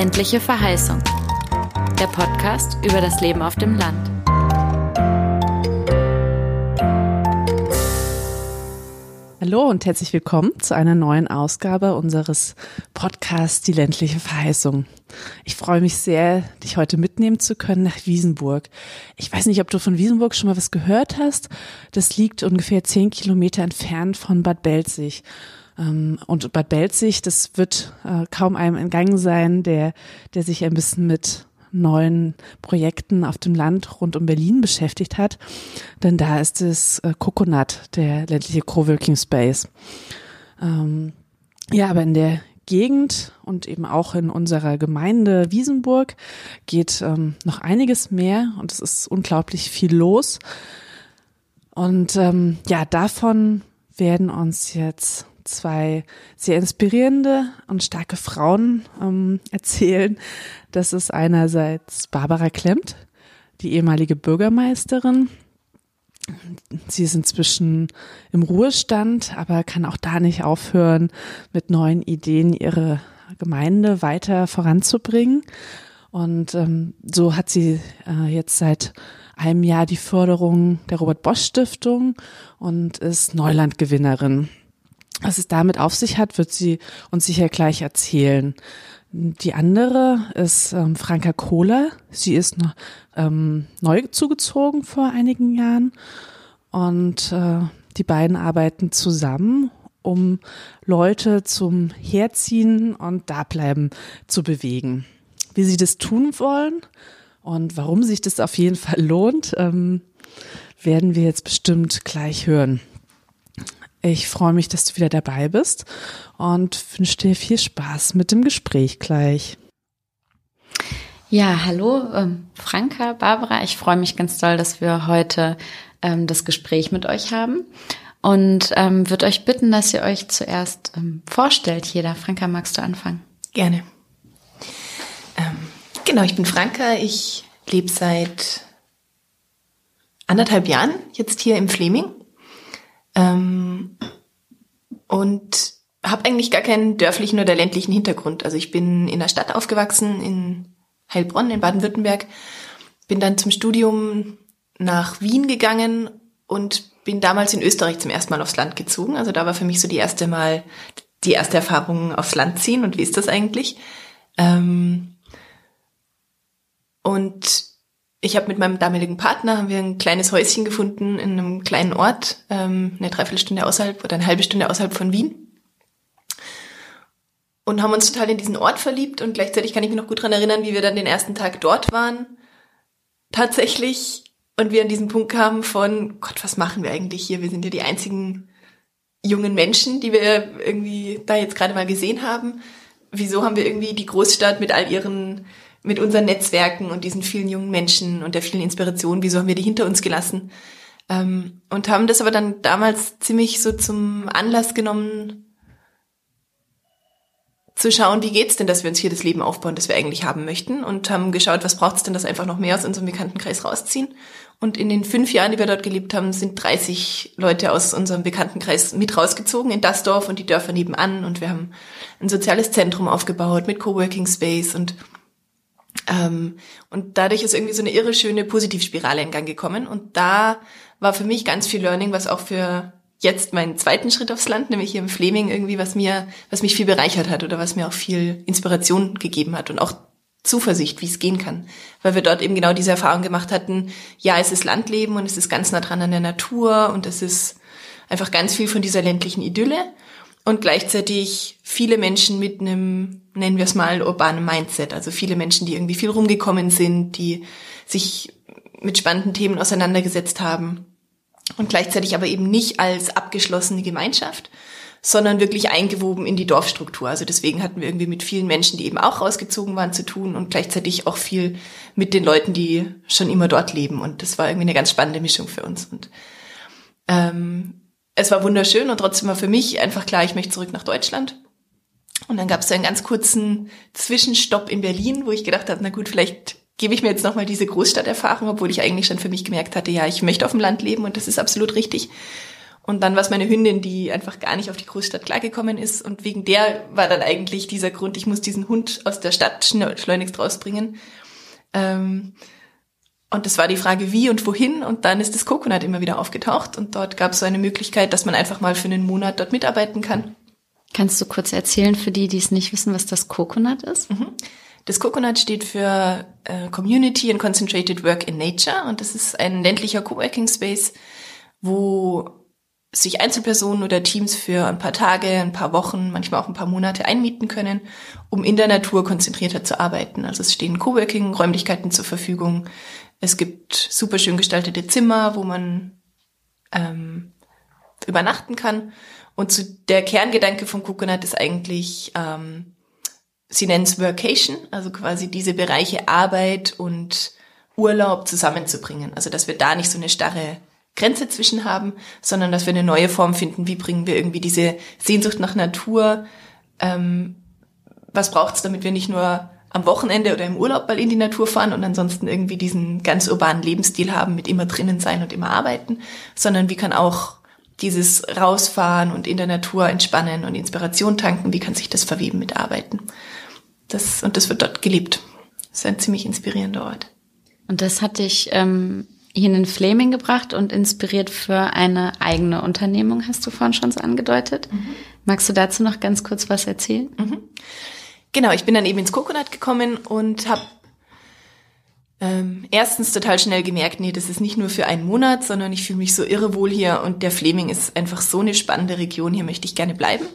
Ländliche Verheißung. Der Podcast über das Leben auf dem Land. Hallo und herzlich willkommen zu einer neuen Ausgabe unseres Podcasts Die ländliche Verheißung. Ich freue mich sehr, dich heute mitnehmen zu können nach Wiesenburg. Ich weiß nicht, ob du von Wiesenburg schon mal was gehört hast. Das liegt ungefähr zehn Kilometer entfernt von Bad Belzig. Ähm, und Bad Belzig, das wird äh, kaum einem entgangen sein, der, der sich ein bisschen mit neuen Projekten auf dem Land rund um Berlin beschäftigt hat. Denn da ist es äh, Coconut, der ländliche Coworking Space. Ähm, ja, aber in der Gegend und eben auch in unserer Gemeinde Wiesenburg geht ähm, noch einiges mehr und es ist unglaublich viel los. Und ähm, ja, davon werden uns jetzt zwei sehr inspirierende und starke Frauen ähm, erzählen. Das ist einerseits Barbara Klemmt, die ehemalige Bürgermeisterin. Sie ist inzwischen im Ruhestand, aber kann auch da nicht aufhören, mit neuen Ideen ihre Gemeinde weiter voranzubringen. Und ähm, so hat sie äh, jetzt seit einem Jahr die Förderung der Robert Bosch Stiftung und ist Neulandgewinnerin. Was es damit auf sich hat, wird sie uns sicher gleich erzählen. Die andere ist ähm, Franka Kohler. Sie ist ähm, neu zugezogen vor einigen Jahren und äh, die beiden arbeiten zusammen, um Leute zum Herziehen und Dableiben zu bewegen. Wie sie das tun wollen und warum sich das auf jeden Fall lohnt, ähm, werden wir jetzt bestimmt gleich hören. Ich freue mich, dass du wieder dabei bist und wünsche dir viel Spaß mit dem Gespräch gleich. Ja, hallo, ähm, Franka, Barbara. Ich freue mich ganz doll, dass wir heute ähm, das Gespräch mit euch haben und ähm, würde euch bitten, dass ihr euch zuerst ähm, vorstellt. Jeder, Franka, magst du anfangen? Gerne. Ähm, genau, ich bin Franka. Ich lebe seit anderthalb Jahren jetzt hier im Fleming ähm, und habe eigentlich gar keinen dörflichen oder ländlichen Hintergrund. Also ich bin in der Stadt aufgewachsen, in Heilbronn in Baden-Württemberg, bin dann zum Studium nach Wien gegangen und bin damals in Österreich zum ersten Mal aufs Land gezogen. Also da war für mich so die erste Mal die erste Erfahrung aufs Land ziehen und wie ist das eigentlich? Ähm, und ich habe mit meinem damaligen Partner haben wir ein kleines Häuschen gefunden in einem kleinen Ort, ähm, eine Dreiviertelstunde außerhalb oder eine halbe Stunde außerhalb von Wien. Und haben uns total in diesen Ort verliebt und gleichzeitig kann ich mich noch gut dran erinnern, wie wir dann den ersten Tag dort waren. Tatsächlich. Und wir an diesen Punkt kamen von, Gott, was machen wir eigentlich hier? Wir sind ja die einzigen jungen Menschen, die wir irgendwie da jetzt gerade mal gesehen haben. Wieso haben wir irgendwie die Großstadt mit all ihren mit unseren Netzwerken und diesen vielen jungen Menschen und der vielen Inspiration, wieso haben wir die hinter uns gelassen? Ähm, und haben das aber dann damals ziemlich so zum Anlass genommen, zu schauen, wie geht's denn, dass wir uns hier das Leben aufbauen, das wir eigentlich haben möchten und haben geschaut, was braucht's denn, dass einfach noch mehr aus unserem Bekanntenkreis rausziehen. Und in den fünf Jahren, die wir dort gelebt haben, sind 30 Leute aus unserem Bekanntenkreis mit rausgezogen in das Dorf und die Dörfer nebenan und wir haben ein soziales Zentrum aufgebaut mit Coworking Space und ähm, und dadurch ist irgendwie so eine irre schöne Positivspirale in Gang gekommen. Und da war für mich ganz viel Learning, was auch für jetzt meinen zweiten Schritt aufs Land, nämlich hier im Fleming, irgendwie, was mir, was mich viel bereichert hat oder was mir auch viel Inspiration gegeben hat und auch Zuversicht, wie es gehen kann. Weil wir dort eben genau diese Erfahrung gemacht hatten, ja, es ist Landleben und es ist ganz nah dran an der Natur und es ist einfach ganz viel von dieser ländlichen Idylle und gleichzeitig viele Menschen mit einem, nennen wir es mal, urbanen Mindset. Also viele Menschen, die irgendwie viel rumgekommen sind, die sich mit spannenden Themen auseinandergesetzt haben und gleichzeitig aber eben nicht als abgeschlossene Gemeinschaft, sondern wirklich eingewoben in die Dorfstruktur. Also deswegen hatten wir irgendwie mit vielen Menschen, die eben auch rausgezogen waren, zu tun und gleichzeitig auch viel mit den Leuten, die schon immer dort leben. Und das war irgendwie eine ganz spannende Mischung für uns. Und ähm, es war wunderschön und trotzdem war für mich einfach klar, ich möchte zurück nach Deutschland. Und dann gab es so einen ganz kurzen Zwischenstopp in Berlin, wo ich gedacht habe, na gut, vielleicht gebe ich mir jetzt nochmal diese Großstadterfahrung, obwohl ich eigentlich schon für mich gemerkt hatte, ja, ich möchte auf dem Land leben und das ist absolut richtig. Und dann war es meine Hündin, die einfach gar nicht auf die Großstadt klargekommen ist. Und wegen der war dann eigentlich dieser Grund, ich muss diesen Hund aus der Stadt schleunigst rausbringen. Ähm, und das war die Frage, wie und wohin. Und dann ist das Coconut immer wieder aufgetaucht. Und dort gab es so eine Möglichkeit, dass man einfach mal für einen Monat dort mitarbeiten kann. Kannst du kurz erzählen für die, die es nicht wissen, was das Coconut ist? Mhm. Das Coconut steht für äh, Community and Concentrated Work in Nature. Und das ist ein ländlicher Coworking Space, wo sich Einzelpersonen oder Teams für ein paar Tage, ein paar Wochen, manchmal auch ein paar Monate einmieten können, um in der Natur konzentrierter zu arbeiten. Also es stehen Coworking-Räumlichkeiten zur Verfügung. Es gibt super schön gestaltete Zimmer, wo man ähm, übernachten kann. Und zu der Kerngedanke von Coconut ist eigentlich, ähm, sie nennen es Workation, also quasi diese Bereiche Arbeit und Urlaub zusammenzubringen. Also dass wir da nicht so eine starre Grenze zwischen haben, sondern dass wir eine neue Form finden. Wie bringen wir irgendwie diese Sehnsucht nach Natur? Ähm, was braucht es, damit wir nicht nur am Wochenende oder im Urlaub mal in die Natur fahren und ansonsten irgendwie diesen ganz urbanen Lebensstil haben mit immer drinnen sein und immer arbeiten, sondern wie kann auch dieses Rausfahren und in der Natur entspannen und Inspiration tanken, wie kann sich das verweben mit Arbeiten? Das, und das wird dort gelebt. Das ist ein ziemlich inspirierender Ort. Und das hat dich ähm, hier in den Flaming gebracht und inspiriert für eine eigene Unternehmung, hast du vorhin schon so angedeutet. Mhm. Magst du dazu noch ganz kurz was erzählen? Mhm. Genau, ich bin dann eben ins Coconut gekommen und habe ähm, erstens total schnell gemerkt, nee, das ist nicht nur für einen Monat, sondern ich fühle mich so irre wohl hier und der Fleming ist einfach so eine spannende Region, hier möchte ich gerne bleiben.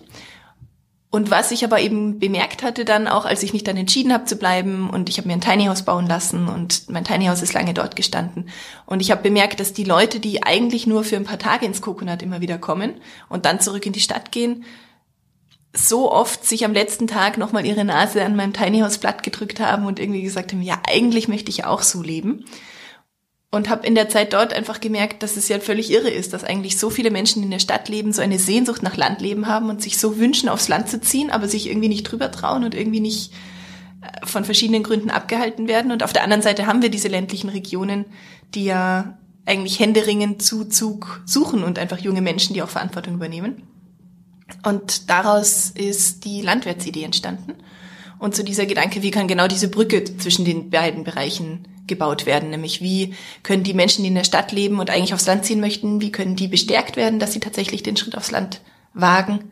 Und was ich aber eben bemerkt hatte dann auch, als ich mich dann entschieden habe zu bleiben und ich habe mir ein Tiny House bauen lassen und mein Tiny House ist lange dort gestanden. Und ich habe bemerkt, dass die Leute, die eigentlich nur für ein paar Tage ins Coconut immer wieder kommen und dann zurück in die Stadt gehen, so oft sich am letzten Tag nochmal ihre Nase an meinem Tiny House Blatt gedrückt haben und irgendwie gesagt haben, ja, eigentlich möchte ich auch so leben und habe in der Zeit dort einfach gemerkt, dass es ja völlig irre ist, dass eigentlich so viele Menschen in der Stadt leben, so eine Sehnsucht nach Landleben haben und sich so wünschen, aufs Land zu ziehen, aber sich irgendwie nicht drüber trauen und irgendwie nicht äh, von verschiedenen Gründen abgehalten werden. Und auf der anderen Seite haben wir diese ländlichen Regionen, die ja eigentlich händeringend Zuzug suchen und einfach junge Menschen, die auch Verantwortung übernehmen. Und daraus ist die Landwirtsidee entstanden. Und so dieser Gedanke, wie kann genau diese Brücke zwischen den beiden Bereichen gebaut werden, nämlich wie können die Menschen, die in der Stadt leben und eigentlich aufs Land ziehen möchten, wie können die bestärkt werden, dass sie tatsächlich den Schritt aufs Land wagen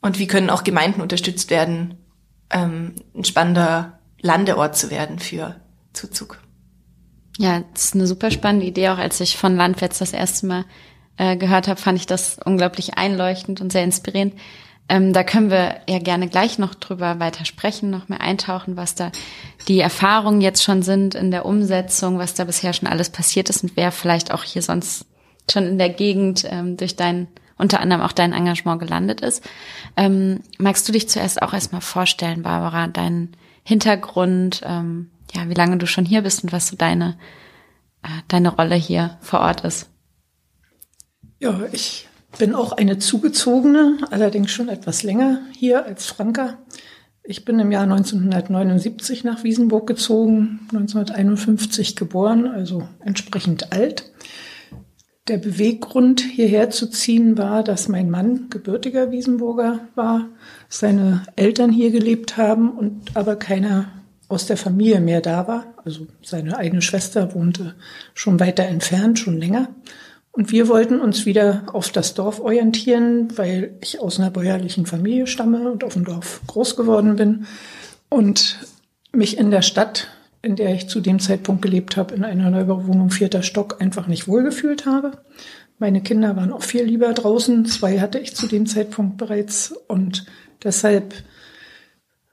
und wie können auch Gemeinden unterstützt werden, ähm, ein spannender Landeort zu werden für Zuzug. Ja, das ist eine super spannende Idee. Auch als ich von Landwärts das erste Mal äh, gehört habe, fand ich das unglaublich einleuchtend und sehr inspirierend. Ähm, da können wir ja gerne gleich noch drüber weiter sprechen, noch mehr eintauchen, was da die Erfahrungen jetzt schon sind in der Umsetzung, was da bisher schon alles passiert ist und wer vielleicht auch hier sonst schon in der Gegend ähm, durch dein, unter anderem auch dein Engagement gelandet ist. Ähm, magst du dich zuerst auch erstmal vorstellen, Barbara, deinen Hintergrund, ähm, ja, wie lange du schon hier bist und was so deine, äh, deine Rolle hier vor Ort ist? Ja, ich bin auch eine zugezogene, allerdings schon etwas länger hier als Franka. Ich bin im Jahr 1979 nach Wiesenburg gezogen, 1951 geboren, also entsprechend alt. Der Beweggrund, hierher zu ziehen, war, dass mein Mann gebürtiger Wiesenburger war, seine Eltern hier gelebt haben und aber keiner aus der Familie mehr da war. Also seine eigene Schwester wohnte schon weiter entfernt, schon länger. Und wir wollten uns wieder auf das Dorf orientieren, weil ich aus einer bäuerlichen Familie stamme und auf dem Dorf groß geworden bin und mich in der Stadt, in der ich zu dem Zeitpunkt gelebt habe, in einer Neubauwohnung vierter Stock einfach nicht wohlgefühlt habe. Meine Kinder waren auch viel lieber draußen. Zwei hatte ich zu dem Zeitpunkt bereits und deshalb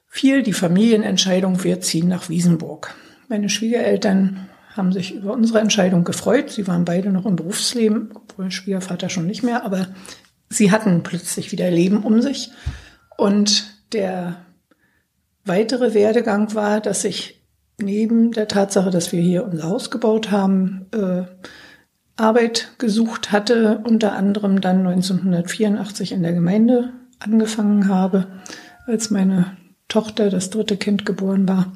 fiel die Familienentscheidung, wir ziehen nach Wiesenburg. Meine Schwiegereltern haben sich über unsere Entscheidung gefreut. Sie waren beide noch im Berufsleben, obwohl Schwiegervater schon nicht mehr, aber sie hatten plötzlich wieder Leben um sich. Und der weitere Werdegang war, dass ich neben der Tatsache, dass wir hier unser Haus gebaut haben, äh, Arbeit gesucht hatte, unter anderem dann 1984 in der Gemeinde angefangen habe, als meine Tochter, das dritte Kind, geboren war.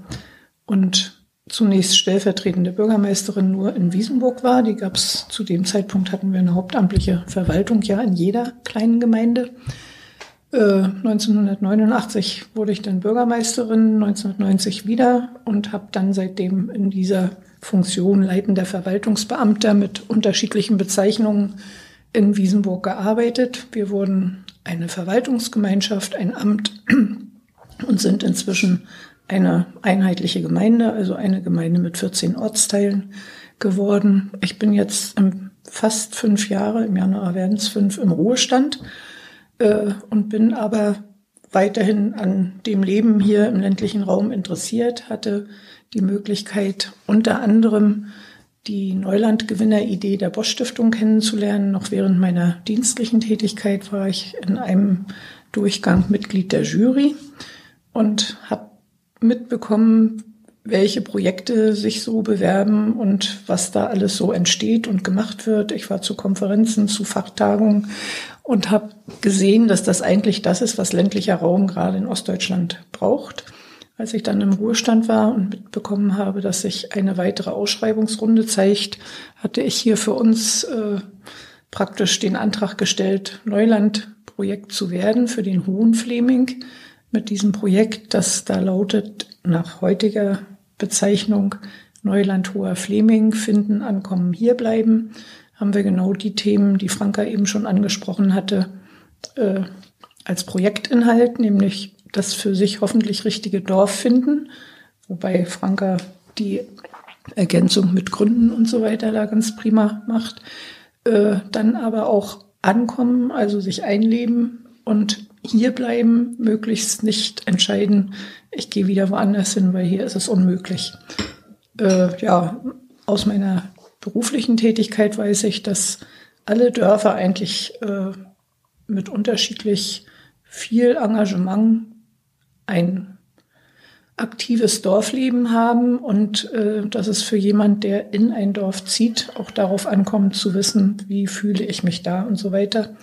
Und zunächst stellvertretende Bürgermeisterin nur in Wiesenburg war. Die gab es zu dem Zeitpunkt hatten wir eine hauptamtliche Verwaltung ja in jeder kleinen Gemeinde. 1989 äh, wurde ich dann Bürgermeisterin, 1990 wieder und habe dann seitdem in dieser Funktion leitender Verwaltungsbeamter mit unterschiedlichen Bezeichnungen in Wiesenburg gearbeitet. Wir wurden eine Verwaltungsgemeinschaft, ein Amt und sind inzwischen eine einheitliche Gemeinde, also eine Gemeinde mit 14 Ortsteilen geworden. Ich bin jetzt fast fünf Jahre, im Januar werden es fünf, im Ruhestand äh, und bin aber weiterhin an dem Leben hier im ländlichen Raum interessiert, hatte die Möglichkeit unter anderem die Neulandgewinner-Idee der Bosch Stiftung kennenzulernen. Noch während meiner dienstlichen Tätigkeit war ich in einem Durchgang Mitglied der Jury und habe mitbekommen, welche Projekte sich so bewerben und was da alles so entsteht und gemacht wird. Ich war zu Konferenzen, zu Fachtagungen und habe gesehen, dass das eigentlich das ist, was ländlicher Raum gerade in Ostdeutschland braucht. Als ich dann im Ruhestand war und mitbekommen habe, dass sich eine weitere Ausschreibungsrunde zeigt, hatte ich hier für uns äh, praktisch den Antrag gestellt, Neuland-Projekt zu werden für den Hohen Fleming mit diesem Projekt, das da lautet nach heutiger Bezeichnung Neuland Hoher Fleming, finden, ankommen, hierbleiben, haben wir genau die Themen, die Franka eben schon angesprochen hatte, äh, als Projektinhalt, nämlich das für sich hoffentlich richtige Dorf finden, wobei Franka die Ergänzung mit Gründen und so weiter da ganz prima macht. Äh, dann aber auch ankommen, also sich einleben und hier bleiben, möglichst nicht entscheiden, ich gehe wieder woanders hin, weil hier ist es unmöglich. Äh, ja, aus meiner beruflichen Tätigkeit weiß ich, dass alle Dörfer eigentlich äh, mit unterschiedlich viel Engagement ein aktives Dorfleben haben und äh, dass es für jemand, der in ein Dorf zieht, auch darauf ankommt zu wissen, wie fühle ich mich da und so weiter.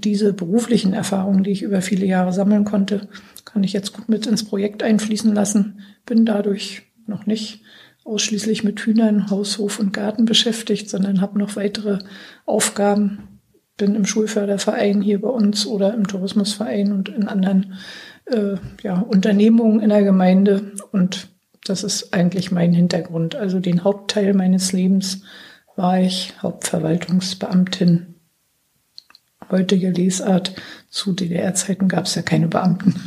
Diese beruflichen Erfahrungen, die ich über viele Jahre sammeln konnte, kann ich jetzt gut mit ins Projekt einfließen lassen. Bin dadurch noch nicht ausschließlich mit Hühnern, Haushof und Garten beschäftigt, sondern habe noch weitere Aufgaben. Bin im Schulförderverein hier bei uns oder im Tourismusverein und in anderen äh, ja, Unternehmungen in der Gemeinde. Und das ist eigentlich mein Hintergrund. Also den Hauptteil meines Lebens war ich Hauptverwaltungsbeamtin heutige Lesart. Zu DDR-Zeiten gab es ja keine Beamten.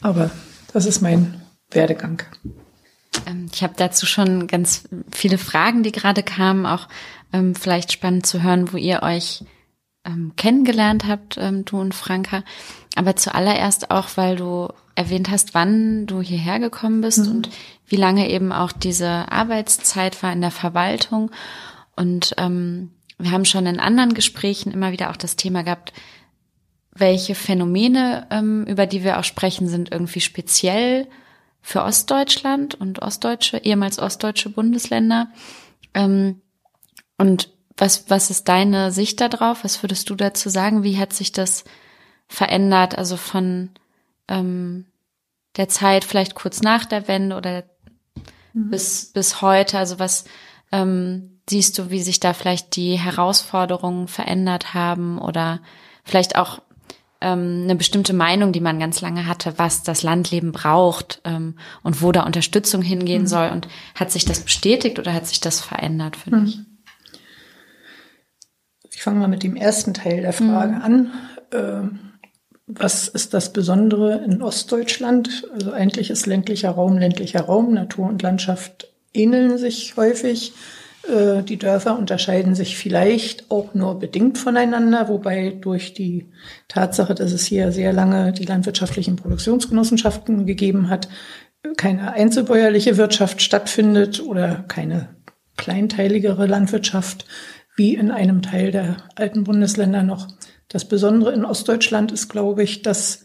Aber das ist mein Werdegang. Ähm, ich habe dazu schon ganz viele Fragen, die gerade kamen. Auch ähm, vielleicht spannend zu hören, wo ihr euch ähm, kennengelernt habt, ähm, du und Franka. Aber zuallererst auch, weil du erwähnt hast, wann du hierher gekommen bist mhm. und wie lange eben auch diese Arbeitszeit war in der Verwaltung. Und ähm, wir haben schon in anderen Gesprächen immer wieder auch das Thema gehabt, welche Phänomene, ähm, über die wir auch sprechen, sind irgendwie speziell für Ostdeutschland und ostdeutsche, ehemals ostdeutsche Bundesländer. Ähm, und was, was ist deine Sicht darauf? Was würdest du dazu sagen? Wie hat sich das verändert? Also von ähm, der Zeit vielleicht kurz nach der Wende oder mhm. bis, bis heute? Also was, ähm, siehst du, wie sich da vielleicht die Herausforderungen verändert haben oder vielleicht auch ähm, eine bestimmte Meinung, die man ganz lange hatte, was das Landleben braucht ähm, und wo da Unterstützung hingehen mhm. soll. Und hat sich das bestätigt oder hat sich das verändert für mhm. dich? Ich fange mal mit dem ersten Teil der Frage mhm. an. Ähm, was ist das Besondere in Ostdeutschland? Also eigentlich ist ländlicher Raum ländlicher Raum. Natur und Landschaft ähneln sich häufig. Äh, die Dörfer unterscheiden sich vielleicht auch nur bedingt voneinander, wobei durch die Tatsache, dass es hier sehr lange die landwirtschaftlichen Produktionsgenossenschaften gegeben hat, keine einzelbäuerliche Wirtschaft stattfindet oder keine kleinteiligere Landwirtschaft wie in einem Teil der alten Bundesländer noch. Das Besondere in Ostdeutschland ist, glaube ich, dass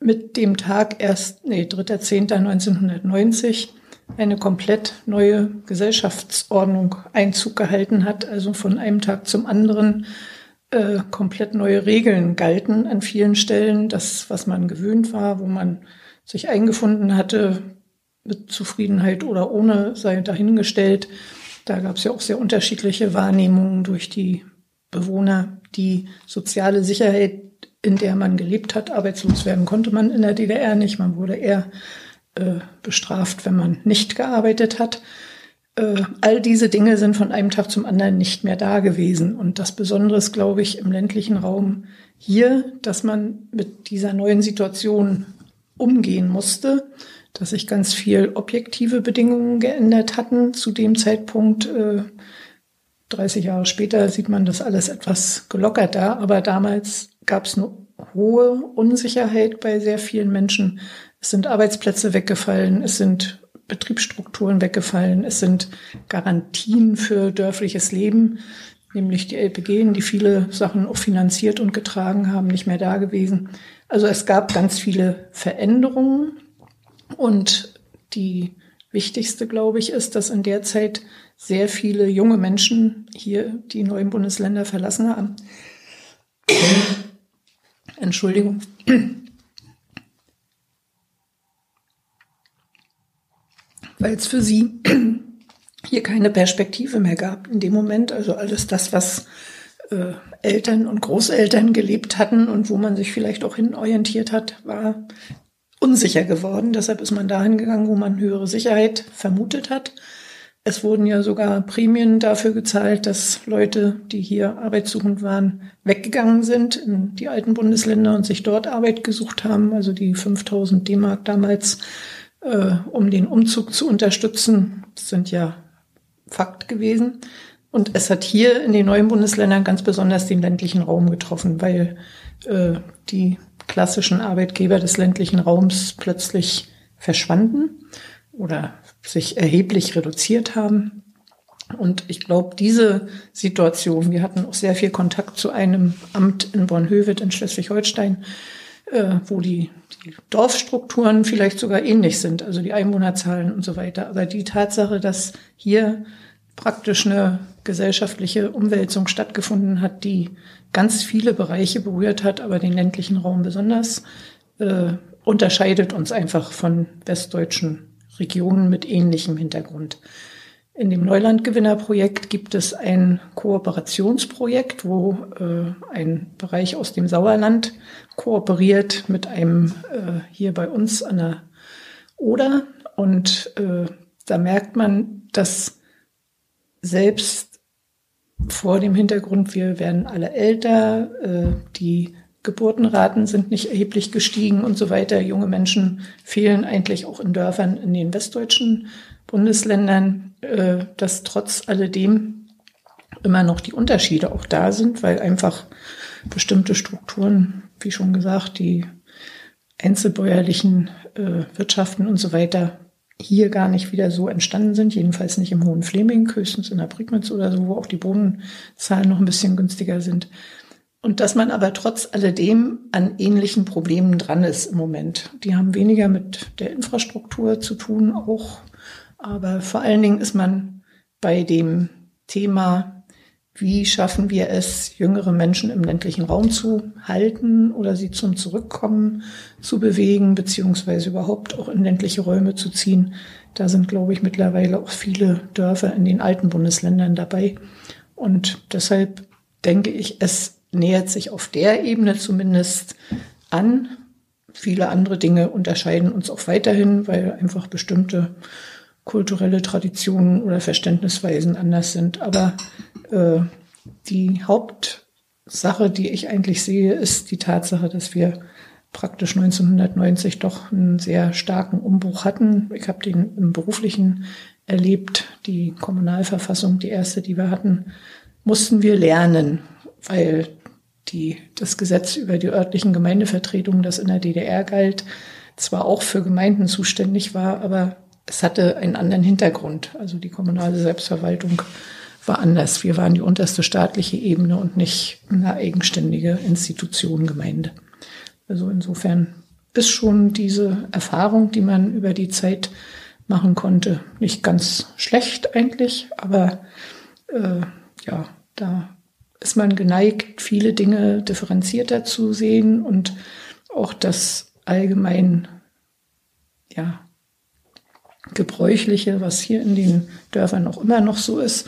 mit dem Tag erst, nee, 3.10.1990 eine komplett neue Gesellschaftsordnung Einzug gehalten hat, also von einem Tag zum anderen äh, komplett neue Regeln galten an vielen Stellen. Das, was man gewöhnt war, wo man sich eingefunden hatte, mit Zufriedenheit oder ohne sei dahingestellt. Da gab es ja auch sehr unterschiedliche Wahrnehmungen durch die Bewohner. Die soziale Sicherheit, in der man gelebt hat, arbeitslos werden konnte man in der DDR nicht. Man wurde eher äh, bestraft, wenn man nicht gearbeitet hat. Äh, all diese Dinge sind von einem Tag zum anderen nicht mehr da gewesen. Und das Besondere ist, glaube ich, im ländlichen Raum hier, dass man mit dieser neuen Situation umgehen musste, dass sich ganz viel objektive Bedingungen geändert hatten zu dem Zeitpunkt. Äh, 30 Jahre später sieht man das alles etwas gelockerter, aber damals gab es eine hohe Unsicherheit bei sehr vielen Menschen. Es sind Arbeitsplätze weggefallen, es sind Betriebsstrukturen weggefallen, es sind Garantien für dörfliches Leben, nämlich die LPG, die viele Sachen auch finanziert und getragen haben, nicht mehr da gewesen. Also es gab ganz viele Veränderungen und die wichtigste, glaube ich, ist, dass in der Zeit sehr viele junge Menschen hier die neuen Bundesländer verlassen haben. Entschuldigung. Weil es für sie hier keine Perspektive mehr gab in dem Moment. Also alles das, was äh, Eltern und Großeltern gelebt hatten und wo man sich vielleicht auch hin orientiert hat, war unsicher geworden. Deshalb ist man dahin gegangen, wo man höhere Sicherheit vermutet hat. Es wurden ja sogar Prämien dafür gezahlt, dass Leute, die hier arbeitssuchend waren, weggegangen sind in die alten Bundesländer und sich dort Arbeit gesucht haben. Also die 5000 D-Mark damals, äh, um den Umzug zu unterstützen, sind ja Fakt gewesen. Und es hat hier in den neuen Bundesländern ganz besonders den ländlichen Raum getroffen, weil äh, die klassischen Arbeitgeber des ländlichen Raums plötzlich verschwanden oder sich erheblich reduziert haben. Und ich glaube, diese Situation, wir hatten auch sehr viel Kontakt zu einem Amt in Bornhöved in Schleswig-Holstein, äh, wo die, die Dorfstrukturen vielleicht sogar ähnlich sind, also die Einwohnerzahlen und so weiter. Aber die Tatsache, dass hier praktisch eine gesellschaftliche Umwälzung stattgefunden hat, die ganz viele Bereiche berührt hat, aber den ländlichen Raum besonders, äh, unterscheidet uns einfach von westdeutschen Regionen mit ähnlichem Hintergrund. In dem Neulandgewinnerprojekt gibt es ein Kooperationsprojekt, wo äh, ein Bereich aus dem Sauerland kooperiert mit einem äh, hier bei uns an der Oder. Und äh, da merkt man, dass selbst vor dem Hintergrund, wir werden alle älter, äh, die Geburtenraten sind nicht erheblich gestiegen und so weiter. Junge Menschen fehlen eigentlich auch in Dörfern in den westdeutschen Bundesländern, äh, dass trotz alledem immer noch die Unterschiede auch da sind, weil einfach bestimmte Strukturen, wie schon gesagt, die einzelbäuerlichen äh, Wirtschaften und so weiter hier gar nicht wieder so entstanden sind, jedenfalls nicht im Hohen Fleming, höchstens in der Prignitz oder so, wo auch die Bodenzahlen noch ein bisschen günstiger sind. Und dass man aber trotz alledem an ähnlichen Problemen dran ist im Moment. Die haben weniger mit der Infrastruktur zu tun auch, aber vor allen Dingen ist man bei dem Thema wie schaffen wir es, jüngere Menschen im ländlichen Raum zu halten oder sie zum Zurückkommen zu bewegen, beziehungsweise überhaupt auch in ländliche Räume zu ziehen? Da sind, glaube ich, mittlerweile auch viele Dörfer in den alten Bundesländern dabei. Und deshalb denke ich, es nähert sich auf der Ebene zumindest an. Viele andere Dinge unterscheiden uns auch weiterhin, weil einfach bestimmte kulturelle Traditionen oder Verständnisweisen anders sind. Aber äh, die Hauptsache, die ich eigentlich sehe, ist die Tatsache, dass wir praktisch 1990 doch einen sehr starken Umbruch hatten. Ich habe den im beruflichen erlebt, die Kommunalverfassung, die erste, die wir hatten, mussten wir lernen, weil die, das Gesetz über die örtlichen Gemeindevertretungen, das in der DDR galt, zwar auch für Gemeinden zuständig war, aber es hatte einen anderen Hintergrund. Also die kommunale Selbstverwaltung war anders. Wir waren die unterste staatliche Ebene und nicht eine eigenständige Institution, Gemeinde. Also insofern ist schon diese Erfahrung, die man über die Zeit machen konnte, nicht ganz schlecht eigentlich, aber äh, ja, da ist man geneigt, viele Dinge differenzierter zu sehen und auch das allgemein ja gebräuchliche, was hier in den Dörfern auch immer noch so ist.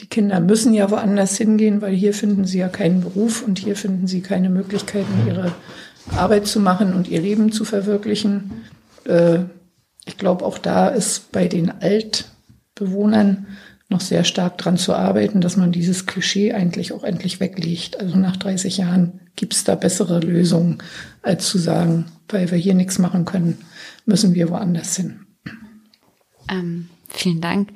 Die Kinder müssen ja woanders hingehen, weil hier finden sie ja keinen Beruf und hier finden sie keine Möglichkeiten, ihre Arbeit zu machen und ihr Leben zu verwirklichen. Äh, ich glaube, auch da ist bei den Altbewohnern noch sehr stark dran zu arbeiten, dass man dieses Klischee eigentlich auch endlich weglegt. Also nach 30 Jahren gibt es da bessere Lösungen, als zu sagen, weil wir hier nichts machen können, müssen wir woanders hin. Ähm, vielen Dank.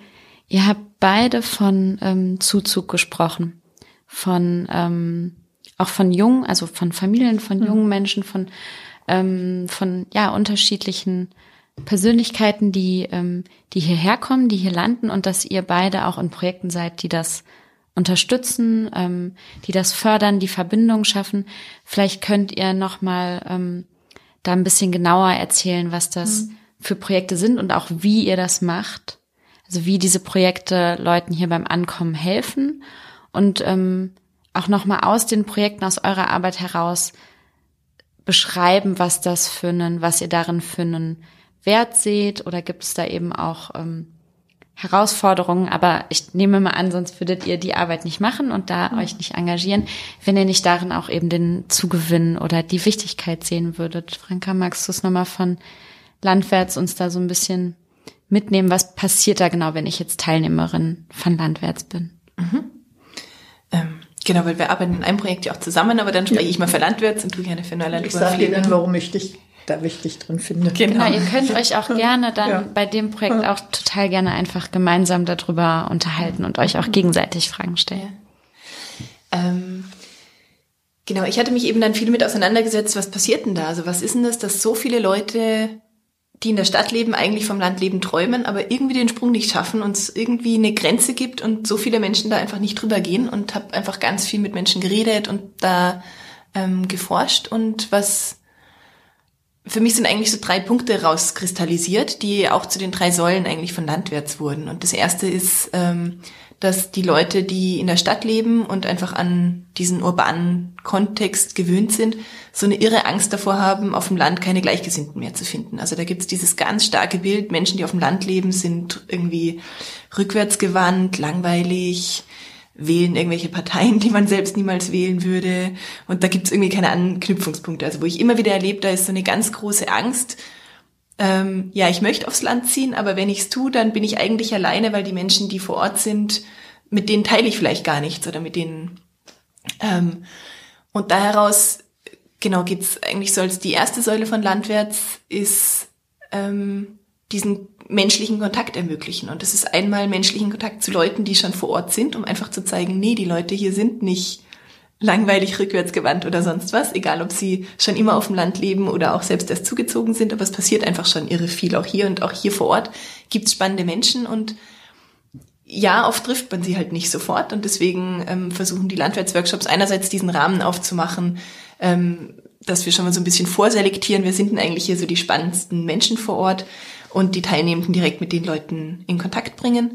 Ihr habt beide von ähm, Zuzug gesprochen, von ähm, auch von jungen, also von Familien, von mhm. jungen Menschen, von ähm, von ja unterschiedlichen Persönlichkeiten, die, ähm, die hierher kommen, die hier landen und dass ihr beide auch in Projekten seid, die das unterstützen, ähm, die das fördern, die Verbindungen schaffen. Vielleicht könnt ihr noch mal ähm, da ein bisschen genauer erzählen, was das mhm. Für Projekte sind und auch wie ihr das macht. Also wie diese Projekte Leuten hier beim Ankommen helfen und ähm, auch noch mal aus den Projekten aus eurer Arbeit heraus beschreiben, was das für einen, was ihr darin für einen Wert seht oder gibt es da eben auch ähm, Herausforderungen, aber ich nehme mal an, sonst würdet ihr die Arbeit nicht machen und da mhm. euch nicht engagieren, wenn ihr nicht darin auch eben den Zugewinn oder die Wichtigkeit sehen würdet. Franka, magst du es nochmal von Landwärts uns da so ein bisschen mitnehmen? Was passiert da genau, wenn ich jetzt Teilnehmerin von Landwärts bin? Mhm. Ähm, genau, weil wir arbeiten in einem Projekt ja auch zusammen, aber dann spreche ja. ich mal für Landwärts und du gerne für Neuland. Ich sage dir dann, warum ich dich da wichtig drin finde. Genau, genau ihr könnt euch auch gerne dann ja. bei dem Projekt auch total gerne einfach gemeinsam darüber unterhalten und euch auch gegenseitig Fragen stellen. Ähm, genau, ich hatte mich eben dann viel mit auseinandergesetzt, was passiert denn da? Also was ist denn das, dass so viele Leute, die in der Stadt leben, eigentlich vom Landleben träumen, aber irgendwie den Sprung nicht schaffen und es irgendwie eine Grenze gibt und so viele Menschen da einfach nicht drüber gehen und habe einfach ganz viel mit Menschen geredet und da ähm, geforscht und was für mich sind eigentlich so drei Punkte rauskristallisiert, die auch zu den drei Säulen eigentlich von Landwärts wurden. Und das erste ist, ähm, dass die Leute, die in der Stadt leben und einfach an diesen urbanen Kontext gewöhnt sind, so eine irre Angst davor haben, auf dem Land keine Gleichgesinnten mehr zu finden. Also da gibt's dieses ganz starke Bild, Menschen, die auf dem Land leben, sind irgendwie rückwärtsgewandt, langweilig, wählen irgendwelche Parteien, die man selbst niemals wählen würde. Und da gibt's irgendwie keine Anknüpfungspunkte. Also wo ich immer wieder erlebe, da ist so eine ganz große Angst. Ähm, ja, ich möchte aufs Land ziehen, aber wenn ich's tue, dann bin ich eigentlich alleine, weil die Menschen, die vor Ort sind, mit denen teile ich vielleicht gar nichts oder mit denen. Ähm, und da heraus, genau, geht's eigentlich so als die erste Säule von Landwärts ist ähm, diesen menschlichen Kontakt ermöglichen. Und das ist einmal menschlichen Kontakt zu Leuten, die schon vor Ort sind, um einfach zu zeigen, nee, die Leute hier sind nicht langweilig rückwärtsgewandt oder sonst was, egal ob sie schon immer auf dem Land leben oder auch selbst erst zugezogen sind, aber es passiert einfach schon irre viel auch hier und auch hier vor Ort gibt es spannende Menschen und ja, oft trifft man sie halt nicht sofort und deswegen ähm, versuchen die Landwirtsworkshops einerseits diesen Rahmen aufzumachen, ähm, dass wir schon mal so ein bisschen vorselektieren, wir sind denn eigentlich hier so die spannendsten Menschen vor Ort und die Teilnehmenden direkt mit den Leuten in Kontakt bringen.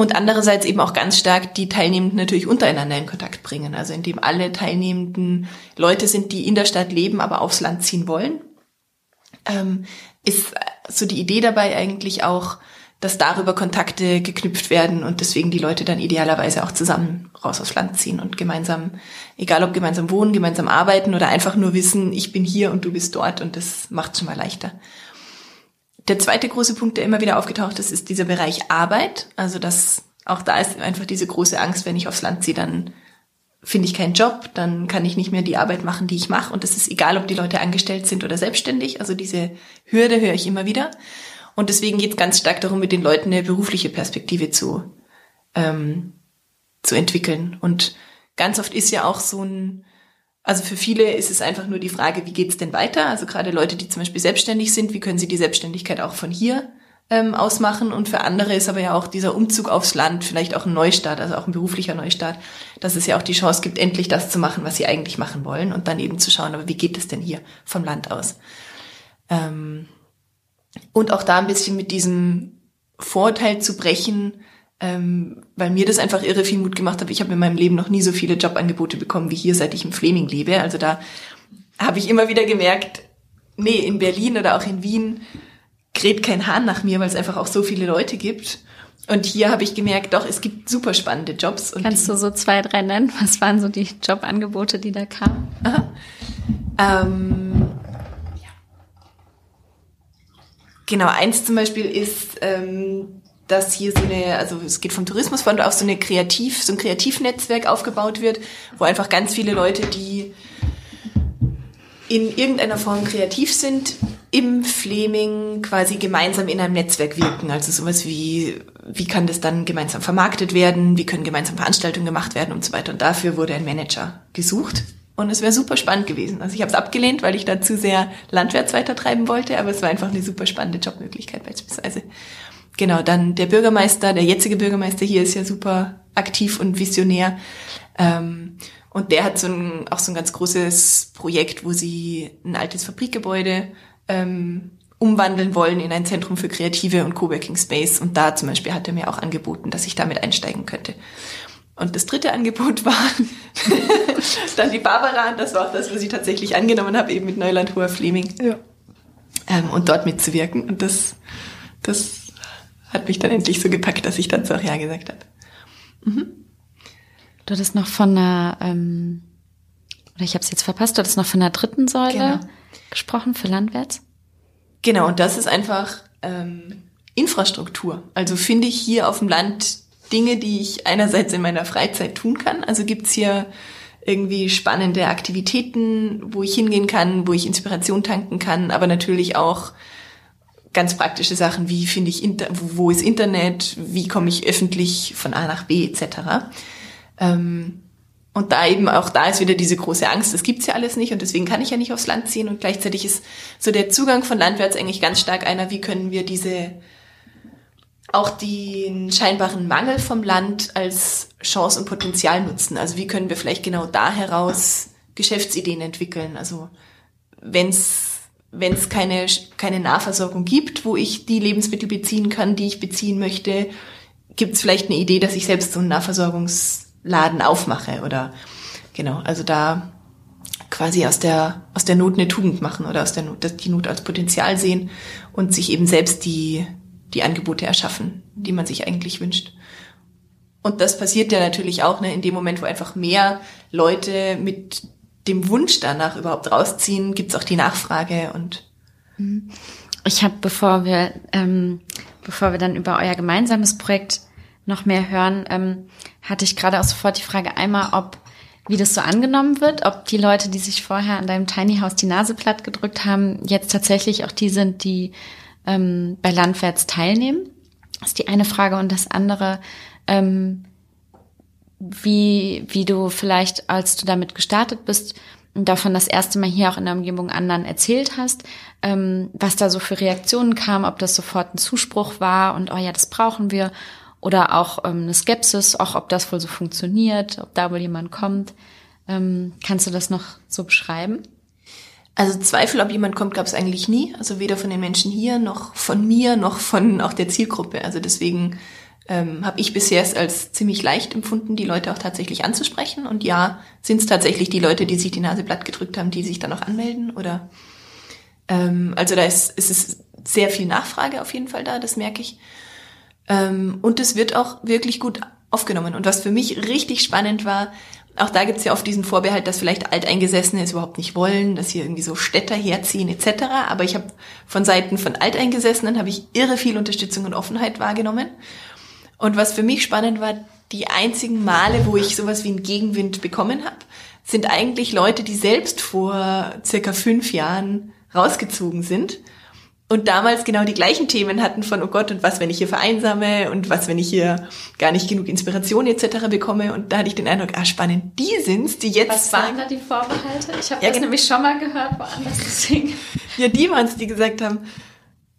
Und andererseits eben auch ganz stark die Teilnehmenden natürlich untereinander in Kontakt bringen. Also indem alle Teilnehmenden Leute sind, die in der Stadt leben, aber aufs Land ziehen wollen. Ähm, ist so die Idee dabei eigentlich auch, dass darüber Kontakte geknüpft werden und deswegen die Leute dann idealerweise auch zusammen raus aufs Land ziehen und gemeinsam, egal ob gemeinsam wohnen, gemeinsam arbeiten oder einfach nur wissen, ich bin hier und du bist dort und das macht schon mal leichter. Der zweite große Punkt, der immer wieder aufgetaucht ist, ist dieser Bereich Arbeit. Also das, auch da ist einfach diese große Angst, wenn ich aufs Land ziehe, dann finde ich keinen Job, dann kann ich nicht mehr die Arbeit machen, die ich mache. Und es ist egal, ob die Leute angestellt sind oder selbstständig. Also diese Hürde höre ich immer wieder. Und deswegen geht es ganz stark darum, mit den Leuten eine berufliche Perspektive zu, ähm, zu entwickeln. Und ganz oft ist ja auch so ein, also für viele ist es einfach nur die Frage, wie geht's denn weiter? Also gerade Leute, die zum Beispiel selbstständig sind, wie können sie die Selbstständigkeit auch von hier ähm, ausmachen? Und für andere ist aber ja auch dieser Umzug aufs Land vielleicht auch ein Neustart, also auch ein beruflicher Neustart, dass es ja auch die Chance gibt, endlich das zu machen, was sie eigentlich machen wollen und dann eben zu schauen, aber wie geht es denn hier vom Land aus? Ähm, und auch da ein bisschen mit diesem Vorteil zu brechen, ähm, weil mir das einfach irre viel Mut gemacht hat. Ich habe in meinem Leben noch nie so viele Jobangebote bekommen wie hier, seit ich im Fleming lebe. Also da habe ich immer wieder gemerkt, nee, in Berlin oder auch in Wien kräht kein Hahn nach mir, weil es einfach auch so viele Leute gibt. Und hier habe ich gemerkt, doch, es gibt super spannende Jobs. Kannst du so zwei, drei nennen? Was waren so die Jobangebote, die da kamen? Ähm, Genau, eins zum Beispiel ist, ähm, dass hier so eine, also es geht vom Tourismusfond auf so eine Kreativ, so ein Kreativnetzwerk aufgebaut wird, wo einfach ganz viele Leute, die in irgendeiner Form kreativ sind, im Fleming quasi gemeinsam in einem Netzwerk wirken. Also sowas wie, wie kann das dann gemeinsam vermarktet werden, wie können gemeinsam Veranstaltungen gemacht werden und so weiter. Und dafür wurde ein Manager gesucht. Und es wäre super spannend gewesen. Also ich habe es abgelehnt, weil ich da zu sehr Landwärts weitertreiben wollte, aber es war einfach eine super spannende Jobmöglichkeit beispielsweise. Genau, dann der Bürgermeister, der jetzige Bürgermeister hier ist ja super aktiv und visionär. Ähm, und der hat so ein, auch so ein ganz großes Projekt, wo sie ein altes Fabrikgebäude ähm, umwandeln wollen in ein Zentrum für Kreative und Coworking Space. Und da zum Beispiel hat er mir auch angeboten, dass ich damit einsteigen könnte. Und das dritte Angebot war dann die Barbara, und das war auch das, was ich tatsächlich angenommen habe, eben mit Neuland Hoher Fleming. Ja. Ähm, und dort mitzuwirken. Und das, das hat mich dann endlich so gepackt, dass ich dann so auch Ja gesagt habe. Mhm. Du hattest noch von einer, ähm, oder ich habe es jetzt verpasst, du hattest noch von der dritten Säule genau. gesprochen für Landwärts. Genau, und das ist einfach ähm, Infrastruktur. Also finde ich hier auf dem Land Dinge, die ich einerseits in meiner Freizeit tun kann. Also gibt's hier irgendwie spannende Aktivitäten, wo ich hingehen kann, wo ich Inspiration tanken kann, aber natürlich auch ganz praktische Sachen, wie finde ich, Inter wo ist Internet, wie komme ich öffentlich von A nach B etc. Ähm, und da eben auch da ist wieder diese große Angst, das gibt's ja alles nicht und deswegen kann ich ja nicht aufs Land ziehen und gleichzeitig ist so der Zugang von Landwärts eigentlich ganz stark einer, wie können wir diese auch den scheinbaren Mangel vom Land als Chance und Potenzial nutzen. Also wie können wir vielleicht genau da heraus Geschäftsideen entwickeln? Also wenn es wenn es keine, keine Nahversorgung gibt, wo ich die Lebensmittel beziehen kann, die ich beziehen möchte, gibt es vielleicht eine Idee, dass ich selbst so einen Nahversorgungsladen aufmache oder genau, also da quasi aus der, aus der Not eine Tugend machen oder aus der Not, die Not als Potenzial sehen und sich eben selbst die, die Angebote erschaffen, die man sich eigentlich wünscht. Und das passiert ja natürlich auch ne, in dem Moment, wo einfach mehr Leute mit dem Wunsch danach überhaupt rausziehen, gibt's auch die Nachfrage und ich habe, bevor wir ähm, bevor wir dann über euer gemeinsames Projekt noch mehr hören, ähm, hatte ich gerade auch sofort die Frage einmal, ob wie das so angenommen wird, ob die Leute, die sich vorher an deinem Tiny House die Nase platt gedrückt haben, jetzt tatsächlich auch die sind, die ähm, bei Landwärts teilnehmen? Das ist die eine Frage. Und das andere, ähm, wie, wie du vielleicht, als du damit gestartet bist, davon das erste Mal hier auch in der Umgebung anderen erzählt hast, ähm, was da so für Reaktionen kam, ob das sofort ein Zuspruch war und oh ja, das brauchen wir, oder auch ähm, eine Skepsis, auch ob das wohl so funktioniert, ob da wohl jemand kommt. Ähm, kannst du das noch so beschreiben? Also Zweifel, ob jemand kommt, gab es eigentlich nie. Also weder von den Menschen hier, noch von mir, noch von auch der Zielgruppe. Also deswegen ähm, habe ich bisher es als ziemlich leicht empfunden, die Leute auch tatsächlich anzusprechen. Und ja, sind es tatsächlich die Leute, die sich die Nase platt gedrückt haben, die sich dann auch anmelden? Oder ähm, also da ist, ist es sehr viel Nachfrage auf jeden Fall da, das merke ich. Ähm, und es wird auch wirklich gut aufgenommen. Und was für mich richtig spannend war, auch da gibt's ja oft diesen Vorbehalt, dass vielleicht Alteingesessene es überhaupt nicht wollen, dass hier irgendwie so Städter herziehen etc. Aber ich habe von Seiten von Alteingesessenen habe ich irre viel Unterstützung und Offenheit wahrgenommen. Und was für mich spannend war, die einzigen Male, wo ich sowas wie einen Gegenwind bekommen habe, sind eigentlich Leute, die selbst vor circa fünf Jahren rausgezogen sind und damals genau die gleichen Themen hatten von, oh Gott, und was, wenn ich hier vereinsame und was, wenn ich hier gar nicht genug Inspiration etc. bekomme. Und da hatte ich den Eindruck, ah, spannend, die sind's, die jetzt Was waren da die Vorbehalte? Ich habe ja, das nämlich schon mal gehört, woanders deswegen. Ja, die waren's, die gesagt haben,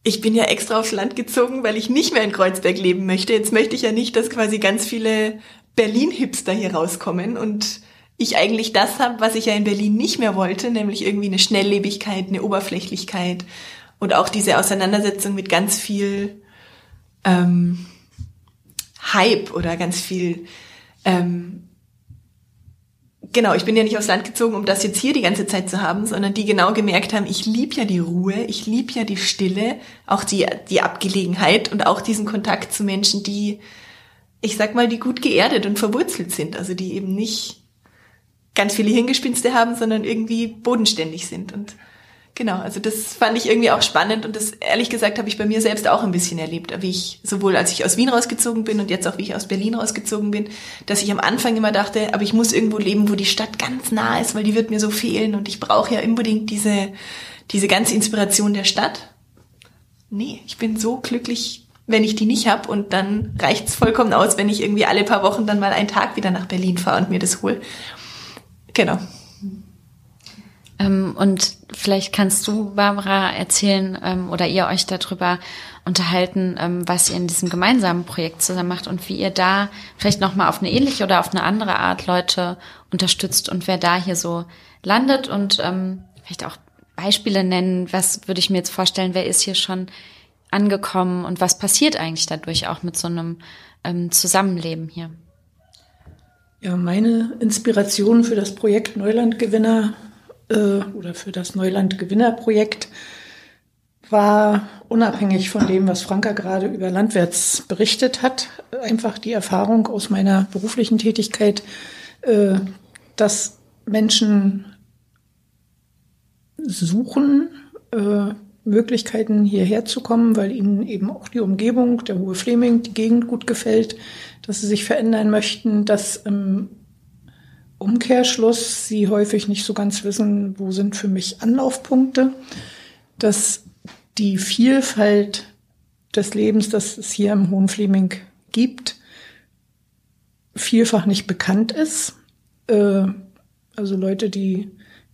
ich bin ja extra aufs Land gezogen, weil ich nicht mehr in Kreuzberg leben möchte. Jetzt möchte ich ja nicht, dass quasi ganz viele Berlin-Hipster hier rauskommen und ich eigentlich das habe, was ich ja in Berlin nicht mehr wollte, nämlich irgendwie eine Schnelllebigkeit, eine Oberflächlichkeit und auch diese Auseinandersetzung mit ganz viel ähm, Hype oder ganz viel ähm, genau, ich bin ja nicht aufs Land gezogen, um das jetzt hier die ganze Zeit zu haben, sondern die genau gemerkt haben, ich lieb ja die Ruhe, ich lieb ja die Stille, auch die, die Abgelegenheit und auch diesen Kontakt zu Menschen, die, ich sag mal, die gut geerdet und verwurzelt sind, also die eben nicht ganz viele Hingespinste haben, sondern irgendwie bodenständig sind und Genau, also das fand ich irgendwie auch spannend und das ehrlich gesagt habe ich bei mir selbst auch ein bisschen erlebt, wie ich sowohl als ich aus Wien rausgezogen bin und jetzt auch wie ich aus Berlin rausgezogen bin, dass ich am Anfang immer dachte, aber ich muss irgendwo leben, wo die Stadt ganz nah ist, weil die wird mir so fehlen und ich brauche ja unbedingt diese diese ganze Inspiration der Stadt. Nee, ich bin so glücklich, wenn ich die nicht habe und dann reicht's vollkommen aus, wenn ich irgendwie alle paar Wochen dann mal einen Tag wieder nach Berlin fahre und mir das hole. Genau. Ähm, und vielleicht kannst du, Barbara, erzählen ähm, oder ihr euch darüber unterhalten, ähm, was ihr in diesem gemeinsamen Projekt zusammen macht und wie ihr da vielleicht nochmal auf eine ähnliche oder auf eine andere Art Leute unterstützt und wer da hier so landet und ähm, vielleicht auch Beispiele nennen. Was würde ich mir jetzt vorstellen, wer ist hier schon angekommen und was passiert eigentlich dadurch auch mit so einem ähm, Zusammenleben hier? Ja, meine Inspiration für das Projekt Neulandgewinner äh, oder für das Neuland Gewinnerprojekt war unabhängig von dem, was Franka gerade über Landwärts berichtet hat, einfach die Erfahrung aus meiner beruflichen Tätigkeit, äh, dass Menschen suchen, äh, Möglichkeiten hierher zu kommen, weil ihnen eben auch die Umgebung, der Hohe Fleming, die Gegend gut gefällt, dass sie sich verändern möchten, dass im Umkehrschluss sie häufig nicht so ganz wissen, wo sind für mich Anlaufpunkte, dass die Vielfalt des Lebens, das es hier im Hohen Fleming gibt, vielfach nicht bekannt ist. Äh, also Leute, die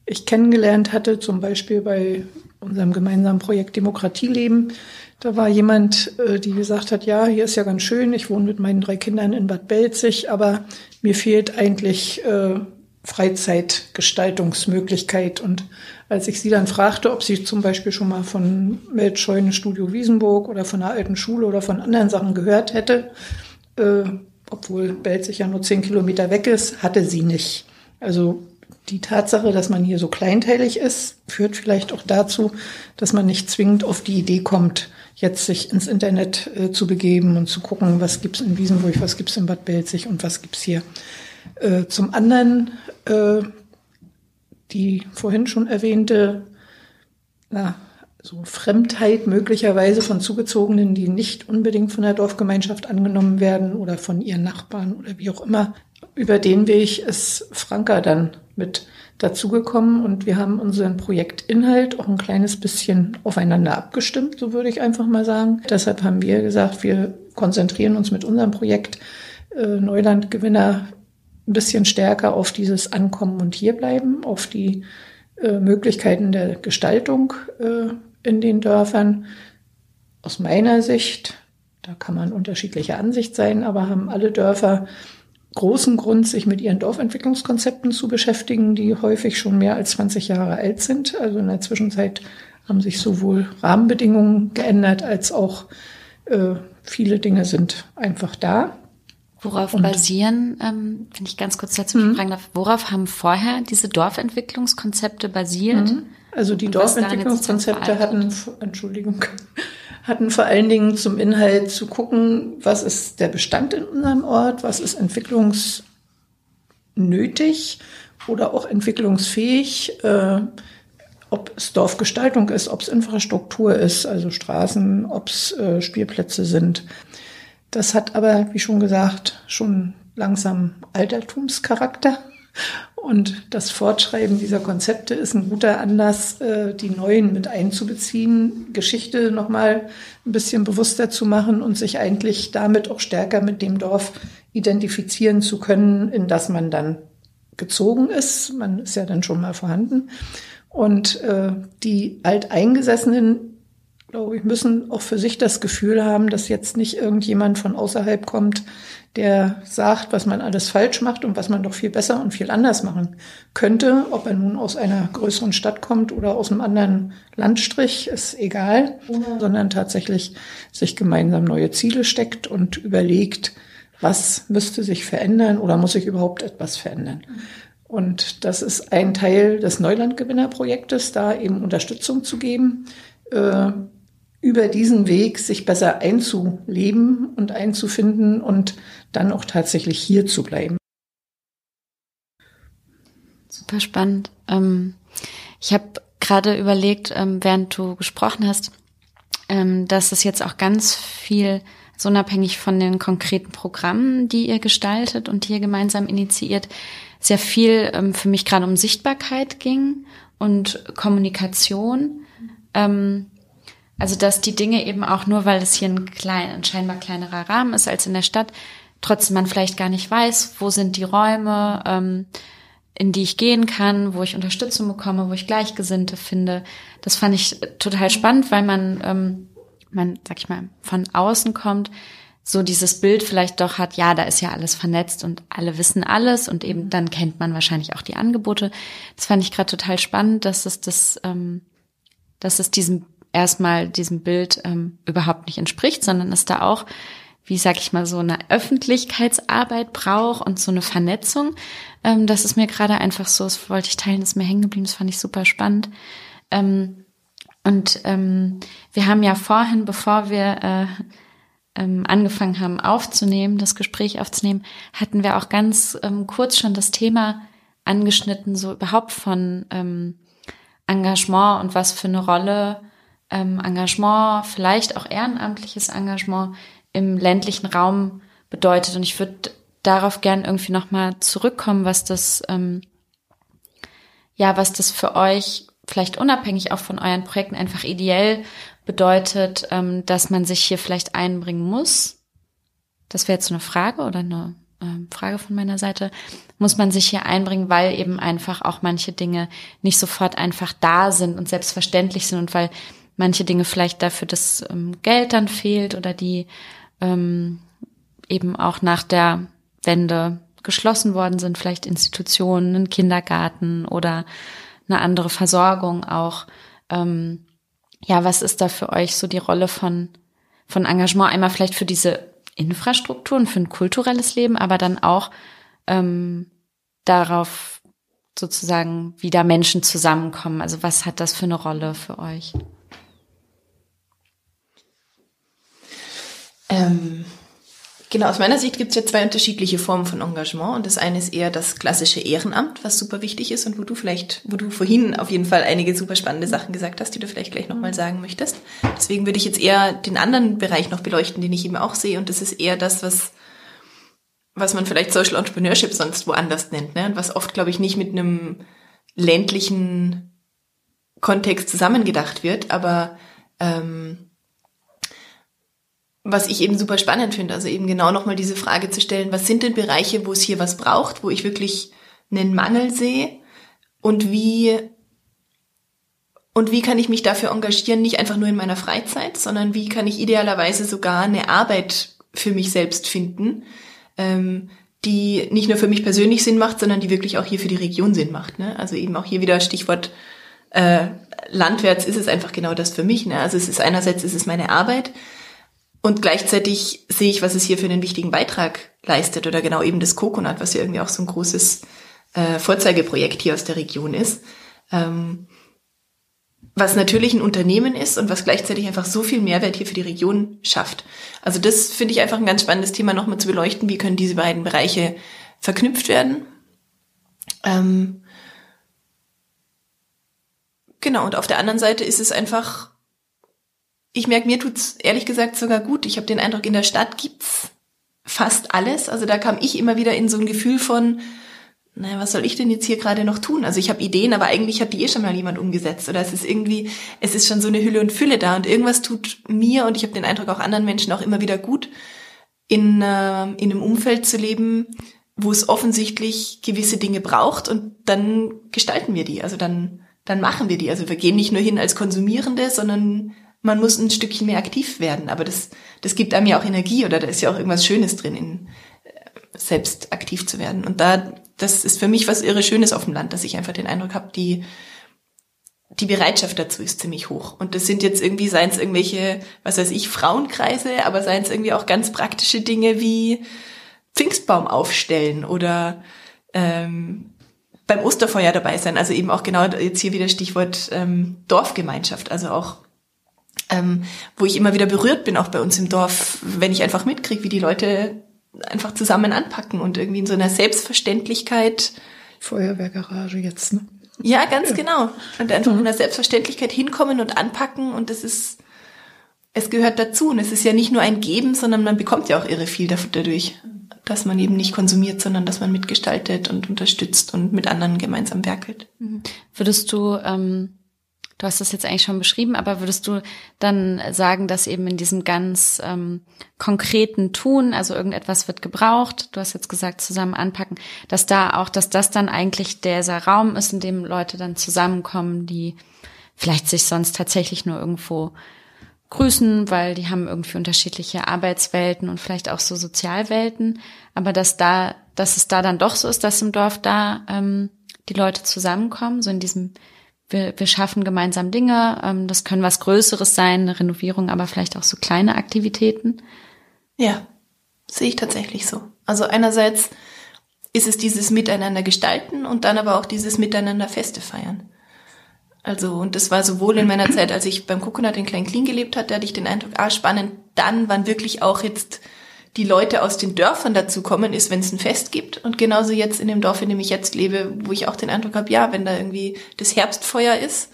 ich kennengelernt hatte, zum Beispiel bei unserem gemeinsamen Projekt Demokratieleben, da war jemand, äh, die gesagt hat, ja, hier ist ja ganz schön, ich wohne mit meinen drei Kindern in Bad Belzig, aber mir fehlt eigentlich äh, Freizeitgestaltungsmöglichkeit. Und als ich sie dann fragte, ob sie zum Beispiel schon mal von Meldscheune Studio Wiesenburg oder von der alten Schule oder von anderen Sachen gehört hätte, äh, obwohl Belzig ja nur zehn Kilometer weg ist, hatte sie nicht. Also die Tatsache, dass man hier so kleinteilig ist, führt vielleicht auch dazu, dass man nicht zwingend auf die Idee kommt, jetzt sich ins Internet äh, zu begeben und zu gucken, was gibt's in Wiesenburg, was gibt's in Bad Belzig und was gibt's hier. Äh, zum anderen äh, die vorhin schon erwähnte na, so Fremdheit möglicherweise von Zugezogenen, die nicht unbedingt von der Dorfgemeinschaft angenommen werden oder von ihren Nachbarn oder wie auch immer. Über den Weg ist Franka dann mit dazugekommen und wir haben unseren Projektinhalt auch ein kleines bisschen aufeinander abgestimmt, so würde ich einfach mal sagen. Deshalb haben wir gesagt, wir konzentrieren uns mit unserem Projekt äh, Neulandgewinner ein bisschen stärker auf dieses Ankommen und hierbleiben, auf die äh, Möglichkeiten der Gestaltung äh, in den Dörfern. Aus meiner Sicht, da kann man unterschiedlicher Ansicht sein, aber haben alle Dörfer großen Grund, sich mit ihren Dorfentwicklungskonzepten zu beschäftigen, die häufig schon mehr als 20 Jahre alt sind. Also in der Zwischenzeit haben sich sowohl Rahmenbedingungen geändert als auch äh, viele Dinge sind einfach da. Worauf und basieren, ähm, wenn ich ganz kurz dazu mhm. fragen darf, worauf haben vorher diese Dorfentwicklungskonzepte basiert? Also die Dorfentwicklungskonzepte hatten, Entschuldigung, hatten vor allen Dingen zum Inhalt zu gucken, was ist der Bestand in unserem Ort, was ist entwicklungsnötig oder auch entwicklungsfähig, äh, ob es Dorfgestaltung ist, ob es Infrastruktur ist, also Straßen, ob es äh, Spielplätze sind. Das hat aber, wie schon gesagt, schon langsam Altertumscharakter. Und das Fortschreiben dieser Konzepte ist ein guter Anlass, äh, die neuen mit einzubeziehen, Geschichte nochmal ein bisschen bewusster zu machen und sich eigentlich damit auch stärker mit dem Dorf identifizieren zu können, in das man dann gezogen ist. Man ist ja dann schon mal vorhanden. Und äh, die Alteingesessenen glaube ich, müssen auch für sich das Gefühl haben, dass jetzt nicht irgendjemand von außerhalb kommt, der sagt, was man alles falsch macht und was man doch viel besser und viel anders machen könnte. Ob er nun aus einer größeren Stadt kommt oder aus einem anderen Landstrich, ist egal, sondern tatsächlich sich gemeinsam neue Ziele steckt und überlegt, was müsste sich verändern oder muss sich überhaupt etwas verändern. Und das ist ein Teil des Neulandgewinnerprojektes, da eben Unterstützung zu geben, äh, über diesen Weg sich besser einzuleben und einzufinden und dann auch tatsächlich hier zu bleiben. Super spannend. Ähm, ich habe gerade überlegt, ähm, während du gesprochen hast, ähm, dass es jetzt auch ganz viel, so unabhängig von den konkreten Programmen, die ihr gestaltet und hier gemeinsam initiiert, sehr viel ähm, für mich gerade um Sichtbarkeit ging und Kommunikation. Ähm, also dass die Dinge eben auch nur, weil es hier ein, klein, ein scheinbar kleinerer Rahmen ist als in der Stadt, trotzdem man vielleicht gar nicht weiß, wo sind die Räume, ähm, in die ich gehen kann, wo ich Unterstützung bekomme, wo ich Gleichgesinnte finde. Das fand ich total spannend, weil man, ähm, man, sag ich mal, von außen kommt, so dieses Bild vielleicht doch hat, ja, da ist ja alles vernetzt und alle wissen alles und eben dann kennt man wahrscheinlich auch die Angebote. Das fand ich gerade total spannend, dass es das, ähm, dass es diesem erstmal diesem Bild ähm, überhaupt nicht entspricht, sondern es da auch, wie sag ich mal, so eine Öffentlichkeitsarbeit braucht und so eine Vernetzung. Ähm, das ist mir gerade einfach so, das wollte ich teilen, das ist mir hängen geblieben, das fand ich super spannend. Ähm, und ähm, wir haben ja vorhin, bevor wir äh, ähm, angefangen haben aufzunehmen, das Gespräch aufzunehmen, hatten wir auch ganz ähm, kurz schon das Thema angeschnitten, so überhaupt von ähm, Engagement und was für eine Rolle ähm, Engagement, vielleicht auch ehrenamtliches Engagement im ländlichen Raum bedeutet. Und ich würde darauf gern irgendwie nochmal zurückkommen, was das, ähm, ja, was das für euch vielleicht unabhängig auch von euren Projekten einfach ideell bedeutet, ähm, dass man sich hier vielleicht einbringen muss. Das wäre jetzt eine Frage oder eine ähm, Frage von meiner Seite. Muss man sich hier einbringen, weil eben einfach auch manche Dinge nicht sofort einfach da sind und selbstverständlich sind und weil manche Dinge vielleicht dafür das ähm, Geld dann fehlt oder die ähm, eben auch nach der Wende geschlossen worden sind, vielleicht Institutionen, ein Kindergarten oder eine andere Versorgung auch. Ähm, ja, was ist da für euch so die Rolle von, von Engagement? Einmal vielleicht für diese Infrastrukturen, für ein kulturelles Leben, aber dann auch ähm, darauf sozusagen, wie da Menschen zusammenkommen. Also was hat das für eine Rolle für euch? Ähm, genau, aus meiner Sicht gibt es ja zwei unterschiedliche Formen von Engagement. Und das eine ist eher das klassische Ehrenamt, was super wichtig ist und wo du vielleicht, wo du vorhin auf jeden Fall einige super spannende Sachen gesagt hast, die du vielleicht gleich nochmal sagen möchtest. Deswegen würde ich jetzt eher den anderen Bereich noch beleuchten, den ich eben auch sehe. Und das ist eher das, was was man vielleicht Social Entrepreneurship sonst woanders nennt, ne? Und was oft, glaube ich, nicht mit einem ländlichen Kontext zusammengedacht wird, aber ähm, was ich eben super spannend finde, also eben genau nochmal diese Frage zu stellen, was sind denn Bereiche, wo es hier was braucht, wo ich wirklich einen Mangel sehe und wie und wie kann ich mich dafür engagieren, nicht einfach nur in meiner Freizeit, sondern wie kann ich idealerweise sogar eine Arbeit für mich selbst finden, ähm, die nicht nur für mich persönlich Sinn macht, sondern die wirklich auch hier für die Region Sinn macht. Ne? Also eben auch hier wieder Stichwort äh, Landwärts ist es einfach genau das für mich. Ne? Also es ist einerseits ist es meine Arbeit, und gleichzeitig sehe ich, was es hier für einen wichtigen Beitrag leistet oder genau eben das Coconut, was ja irgendwie auch so ein großes äh, Vorzeigeprojekt hier aus der Region ist. Ähm, was natürlich ein Unternehmen ist und was gleichzeitig einfach so viel Mehrwert hier für die Region schafft. Also das finde ich einfach ein ganz spannendes Thema nochmal zu beleuchten. Wie können diese beiden Bereiche verknüpft werden? Ähm, genau, und auf der anderen Seite ist es einfach ich merke, mir tut's ehrlich gesagt sogar gut. Ich habe den Eindruck, in der Stadt gibt's fast alles. Also da kam ich immer wieder in so ein Gefühl von, naja, was soll ich denn jetzt hier gerade noch tun? Also ich habe Ideen, aber eigentlich hat die eh schon mal jemand umgesetzt. Oder es ist irgendwie, es ist schon so eine Hülle und Fülle da und irgendwas tut mir und ich habe den Eindruck auch anderen Menschen auch immer wieder gut, in, äh, in einem Umfeld zu leben, wo es offensichtlich gewisse Dinge braucht und dann gestalten wir die. Also dann, dann machen wir die. Also wir gehen nicht nur hin als Konsumierende, sondern man muss ein Stückchen mehr aktiv werden. Aber das, das gibt einem ja auch Energie oder da ist ja auch irgendwas Schönes drin, in, äh, selbst aktiv zu werden. Und da, das ist für mich was irre Schönes auf dem Land, dass ich einfach den Eindruck habe, die, die Bereitschaft dazu ist ziemlich hoch. Und das sind jetzt irgendwie, seien es irgendwelche, was weiß ich, Frauenkreise, aber seien es irgendwie auch ganz praktische Dinge wie Pfingstbaum aufstellen oder ähm, beim Osterfeuer dabei sein. Also eben auch genau jetzt hier wieder Stichwort ähm, Dorfgemeinschaft. Also auch ähm, wo ich immer wieder berührt bin, auch bei uns im Dorf, wenn ich einfach mitkriege, wie die Leute einfach zusammen anpacken und irgendwie in so einer Selbstverständlichkeit. Feuerwehrgarage jetzt, ne? Ja, ganz ja. genau. Und einfach mhm. in der Selbstverständlichkeit hinkommen und anpacken und das ist, es gehört dazu. Und es ist ja nicht nur ein Geben, sondern man bekommt ja auch irre viel dadurch, dass man eben nicht konsumiert, sondern dass man mitgestaltet und unterstützt und mit anderen gemeinsam werkelt. Mhm. Würdest du ähm, Du hast das jetzt eigentlich schon beschrieben, aber würdest du dann sagen, dass eben in diesem ganz ähm, konkreten Tun, also irgendetwas wird gebraucht, du hast jetzt gesagt, zusammen anpacken, dass da auch, dass das dann eigentlich dieser Raum ist, in dem Leute dann zusammenkommen, die vielleicht sich sonst tatsächlich nur irgendwo grüßen, weil die haben irgendwie unterschiedliche Arbeitswelten und vielleicht auch so Sozialwelten, aber dass da, dass es da dann doch so ist, dass im Dorf da ähm, die Leute zusammenkommen, so in diesem wir, wir schaffen gemeinsam Dinge. Ähm, das können was Größeres sein, eine Renovierung, aber vielleicht auch so kleine Aktivitäten. Ja, sehe ich tatsächlich so. Also einerseits ist es dieses Miteinander gestalten und dann aber auch dieses Miteinander Feste feiern. Also, und das war sowohl in meiner Zeit, als ich beim Coconut in Klein Klin gelebt hatte, hatte ich den Eindruck, ah, spannend, dann waren wirklich auch jetzt die Leute aus den Dörfern dazu kommen, ist, wenn es ein Fest gibt. Und genauso jetzt in dem Dorf, in dem ich jetzt lebe, wo ich auch den Eindruck habe, ja, wenn da irgendwie das Herbstfeuer ist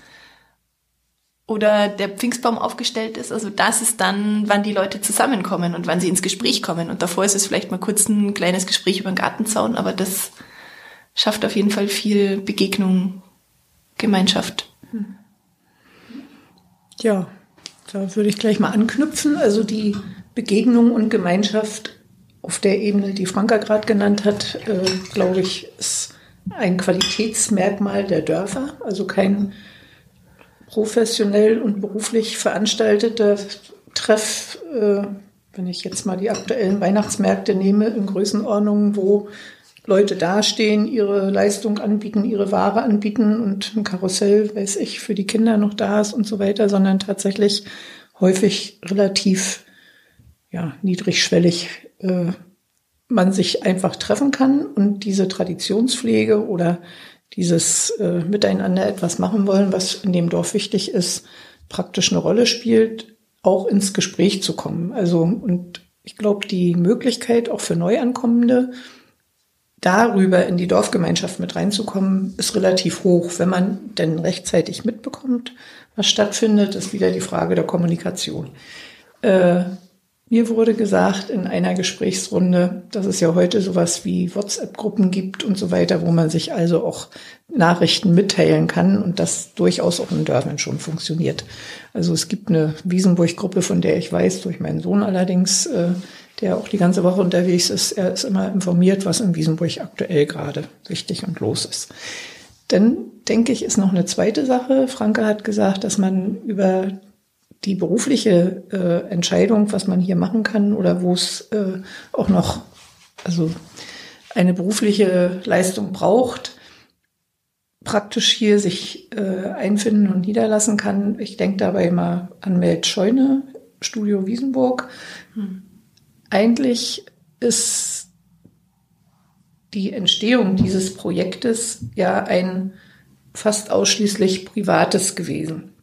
oder der Pfingstbaum aufgestellt ist, also das ist dann, wann die Leute zusammenkommen und wann sie ins Gespräch kommen. Und davor ist es vielleicht mal kurz ein kleines Gespräch über den Gartenzaun, aber das schafft auf jeden Fall viel Begegnung, Gemeinschaft. Ja, da würde ich gleich mal anknüpfen. Also die Begegnung und Gemeinschaft auf der Ebene, die Franka gerade genannt hat, äh, glaube ich, ist ein Qualitätsmerkmal der Dörfer. Also kein professionell und beruflich veranstalteter Treff, äh, wenn ich jetzt mal die aktuellen Weihnachtsmärkte nehme, in Größenordnungen, wo Leute dastehen, ihre Leistung anbieten, ihre Ware anbieten und ein Karussell, weiß ich, für die Kinder noch da ist und so weiter, sondern tatsächlich häufig relativ ja, niedrigschwellig äh, man sich einfach treffen kann und diese Traditionspflege oder dieses äh, Miteinander etwas machen wollen, was in dem Dorf wichtig ist, praktisch eine Rolle spielt, auch ins Gespräch zu kommen. Also, und ich glaube, die Möglichkeit auch für Neuankommende, darüber in die Dorfgemeinschaft mit reinzukommen, ist relativ hoch. Wenn man denn rechtzeitig mitbekommt, was stattfindet, ist wieder die Frage der Kommunikation. Äh, mir wurde gesagt in einer Gesprächsrunde, dass es ja heute sowas wie WhatsApp-Gruppen gibt und so weiter, wo man sich also auch Nachrichten mitteilen kann und das durchaus auch in Dörfern schon funktioniert. Also es gibt eine Wiesenburg-Gruppe, von der ich weiß, durch meinen Sohn allerdings, äh, der auch die ganze Woche unterwegs ist. Er ist immer informiert, was in Wiesenburg aktuell gerade wichtig und los ist. Dann denke ich, ist noch eine zweite Sache. Franke hat gesagt, dass man über die berufliche äh, Entscheidung, was man hier machen kann oder wo es äh, auch noch also eine berufliche Leistung braucht, praktisch hier sich äh, einfinden und niederlassen kann. Ich denke dabei immer an Meld Scheune, Studio Wiesenburg. Hm. Eigentlich ist die Entstehung dieses Projektes ja ein fast ausschließlich privates gewesen.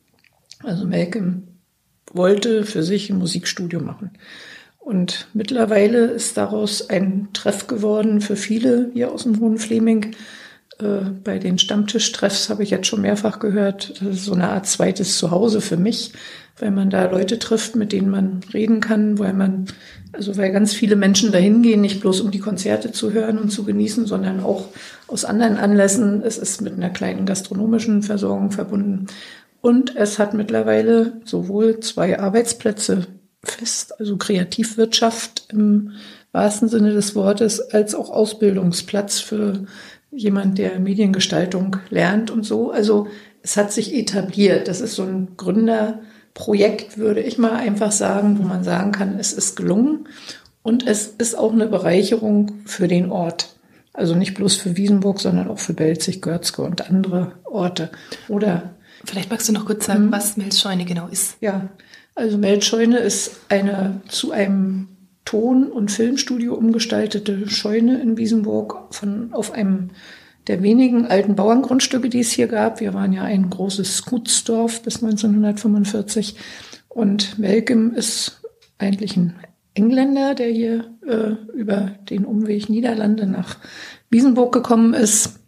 Also Malcolm wollte für sich ein Musikstudio machen. Und mittlerweile ist daraus ein Treff geworden für viele hier aus dem Hohen Fleming. Äh, bei den Stammtischtreffs habe ich jetzt schon mehrfach gehört, das ist so eine Art zweites Zuhause für mich, weil man da Leute trifft, mit denen man reden kann, weil man, also weil ganz viele Menschen dahin gehen, nicht bloß um die Konzerte zu hören und zu genießen, sondern auch aus anderen Anlässen. Es ist mit einer kleinen gastronomischen Versorgung verbunden. Und es hat mittlerweile sowohl zwei Arbeitsplätze fest, also Kreativwirtschaft im wahrsten Sinne des Wortes, als auch Ausbildungsplatz für jemand, der Mediengestaltung lernt und so. Also es hat sich etabliert. Das ist so ein Gründerprojekt, würde ich mal einfach sagen, wo man sagen kann, es ist gelungen und es ist auch eine Bereicherung für den Ort. Also nicht bloß für Wiesenburg, sondern auch für Belzig, Görzke und andere Orte. Oder Vielleicht magst du noch kurz sagen, mhm. was Melzscheune genau ist. Ja, also Melzscheune ist eine zu einem Ton- und Filmstudio umgestaltete Scheune in Wiesenburg von, auf einem der wenigen alten Bauerngrundstücke, die es hier gab. Wir waren ja ein großes Gutsdorf bis 1945 und Welcome ist eigentlich ein Engländer, der hier äh, über den Umweg Niederlande nach Wiesenburg gekommen ist,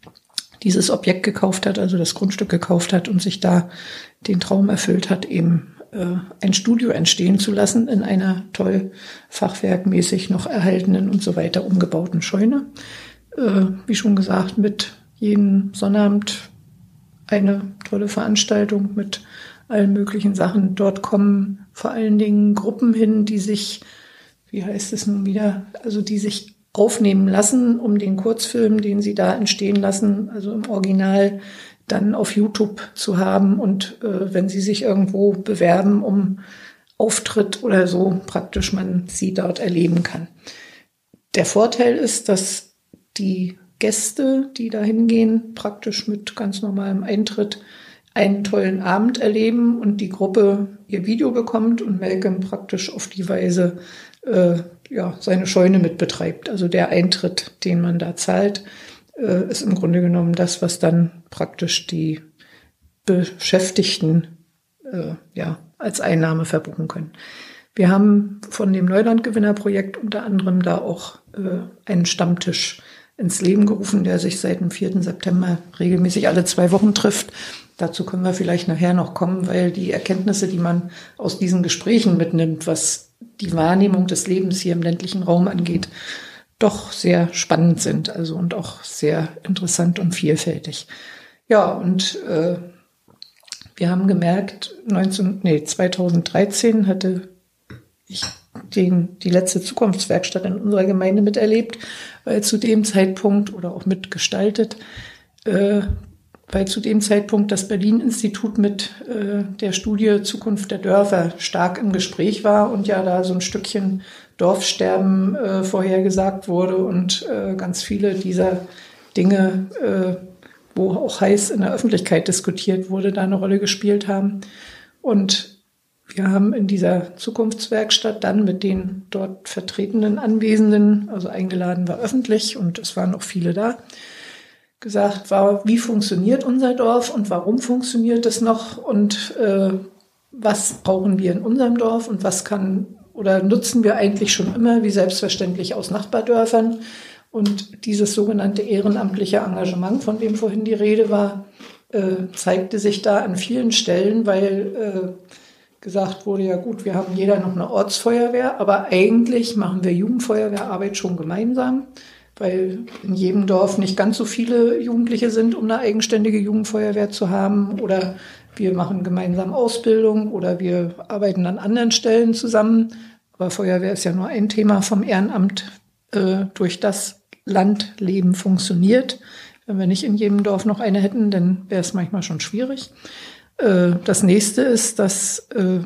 dieses Objekt gekauft hat, also das Grundstück gekauft hat und sich da den Traum erfüllt hat, eben äh, ein Studio entstehen zu lassen in einer toll fachwerkmäßig noch erhaltenen und so weiter umgebauten Scheune. Äh, wie schon gesagt, mit jeden Sonnabend eine tolle Veranstaltung mit allen möglichen Sachen. Dort kommen vor allen Dingen Gruppen hin, die sich, wie heißt es nun wieder, also die sich aufnehmen lassen, um den Kurzfilm, den sie da entstehen lassen, also im Original dann auf YouTube zu haben und äh, wenn sie sich irgendwo bewerben um Auftritt oder so, praktisch man sie dort erleben kann. Der Vorteil ist, dass die Gäste, die da hingehen, praktisch mit ganz normalem Eintritt einen tollen Abend erleben und die Gruppe ihr Video bekommt und Malcolm praktisch auf die Weise äh, ja, seine Scheune mit betreibt. Also der Eintritt, den man da zahlt, äh, ist im Grunde genommen das, was dann praktisch die Beschäftigten äh, ja, als Einnahme verbuchen können. Wir haben von dem Neulandgewinnerprojekt unter anderem da auch äh, einen Stammtisch ins Leben gerufen, der sich seit dem 4. September regelmäßig alle zwei Wochen trifft. Dazu können wir vielleicht nachher noch kommen, weil die Erkenntnisse, die man aus diesen Gesprächen mitnimmt, was die Wahrnehmung des Lebens hier im ländlichen Raum angeht, doch sehr spannend sind, also und auch sehr interessant und vielfältig. Ja, und äh, wir haben gemerkt, 19, nee, 2013 hatte ich den, die letzte Zukunftswerkstatt in unserer Gemeinde miterlebt, weil zu dem Zeitpunkt oder auch mitgestaltet, äh, weil zu dem Zeitpunkt das Berlin-Institut mit äh, der Studie Zukunft der Dörfer stark im Gespräch war und ja da so ein Stückchen Dorfsterben äh, vorhergesagt wurde und äh, ganz viele dieser Dinge, äh, wo auch heiß in der Öffentlichkeit diskutiert wurde, da eine Rolle gespielt haben. Und wir haben in dieser Zukunftswerkstatt dann mit den dort vertretenen Anwesenden, also eingeladen war öffentlich und es waren auch viele da, gesagt, war, wie funktioniert unser Dorf und warum funktioniert es noch und äh, was brauchen wir in unserem Dorf und was kann oder nutzen wir eigentlich schon immer wie selbstverständlich aus Nachbardörfern. Und dieses sogenannte ehrenamtliche Engagement, von dem vorhin die Rede war, äh, zeigte sich da an vielen Stellen, weil äh, gesagt wurde, ja gut, wir haben jeder noch eine Ortsfeuerwehr, aber eigentlich machen wir Jugendfeuerwehrarbeit schon gemeinsam weil in jedem Dorf nicht ganz so viele Jugendliche sind, um eine eigenständige Jugendfeuerwehr zu haben. Oder wir machen gemeinsam Ausbildung oder wir arbeiten an anderen Stellen zusammen. Aber Feuerwehr ist ja nur ein Thema vom Ehrenamt, äh, durch das Landleben funktioniert. Wenn wir nicht in jedem Dorf noch eine hätten, dann wäre es manchmal schon schwierig. Äh, das nächste ist, dass äh,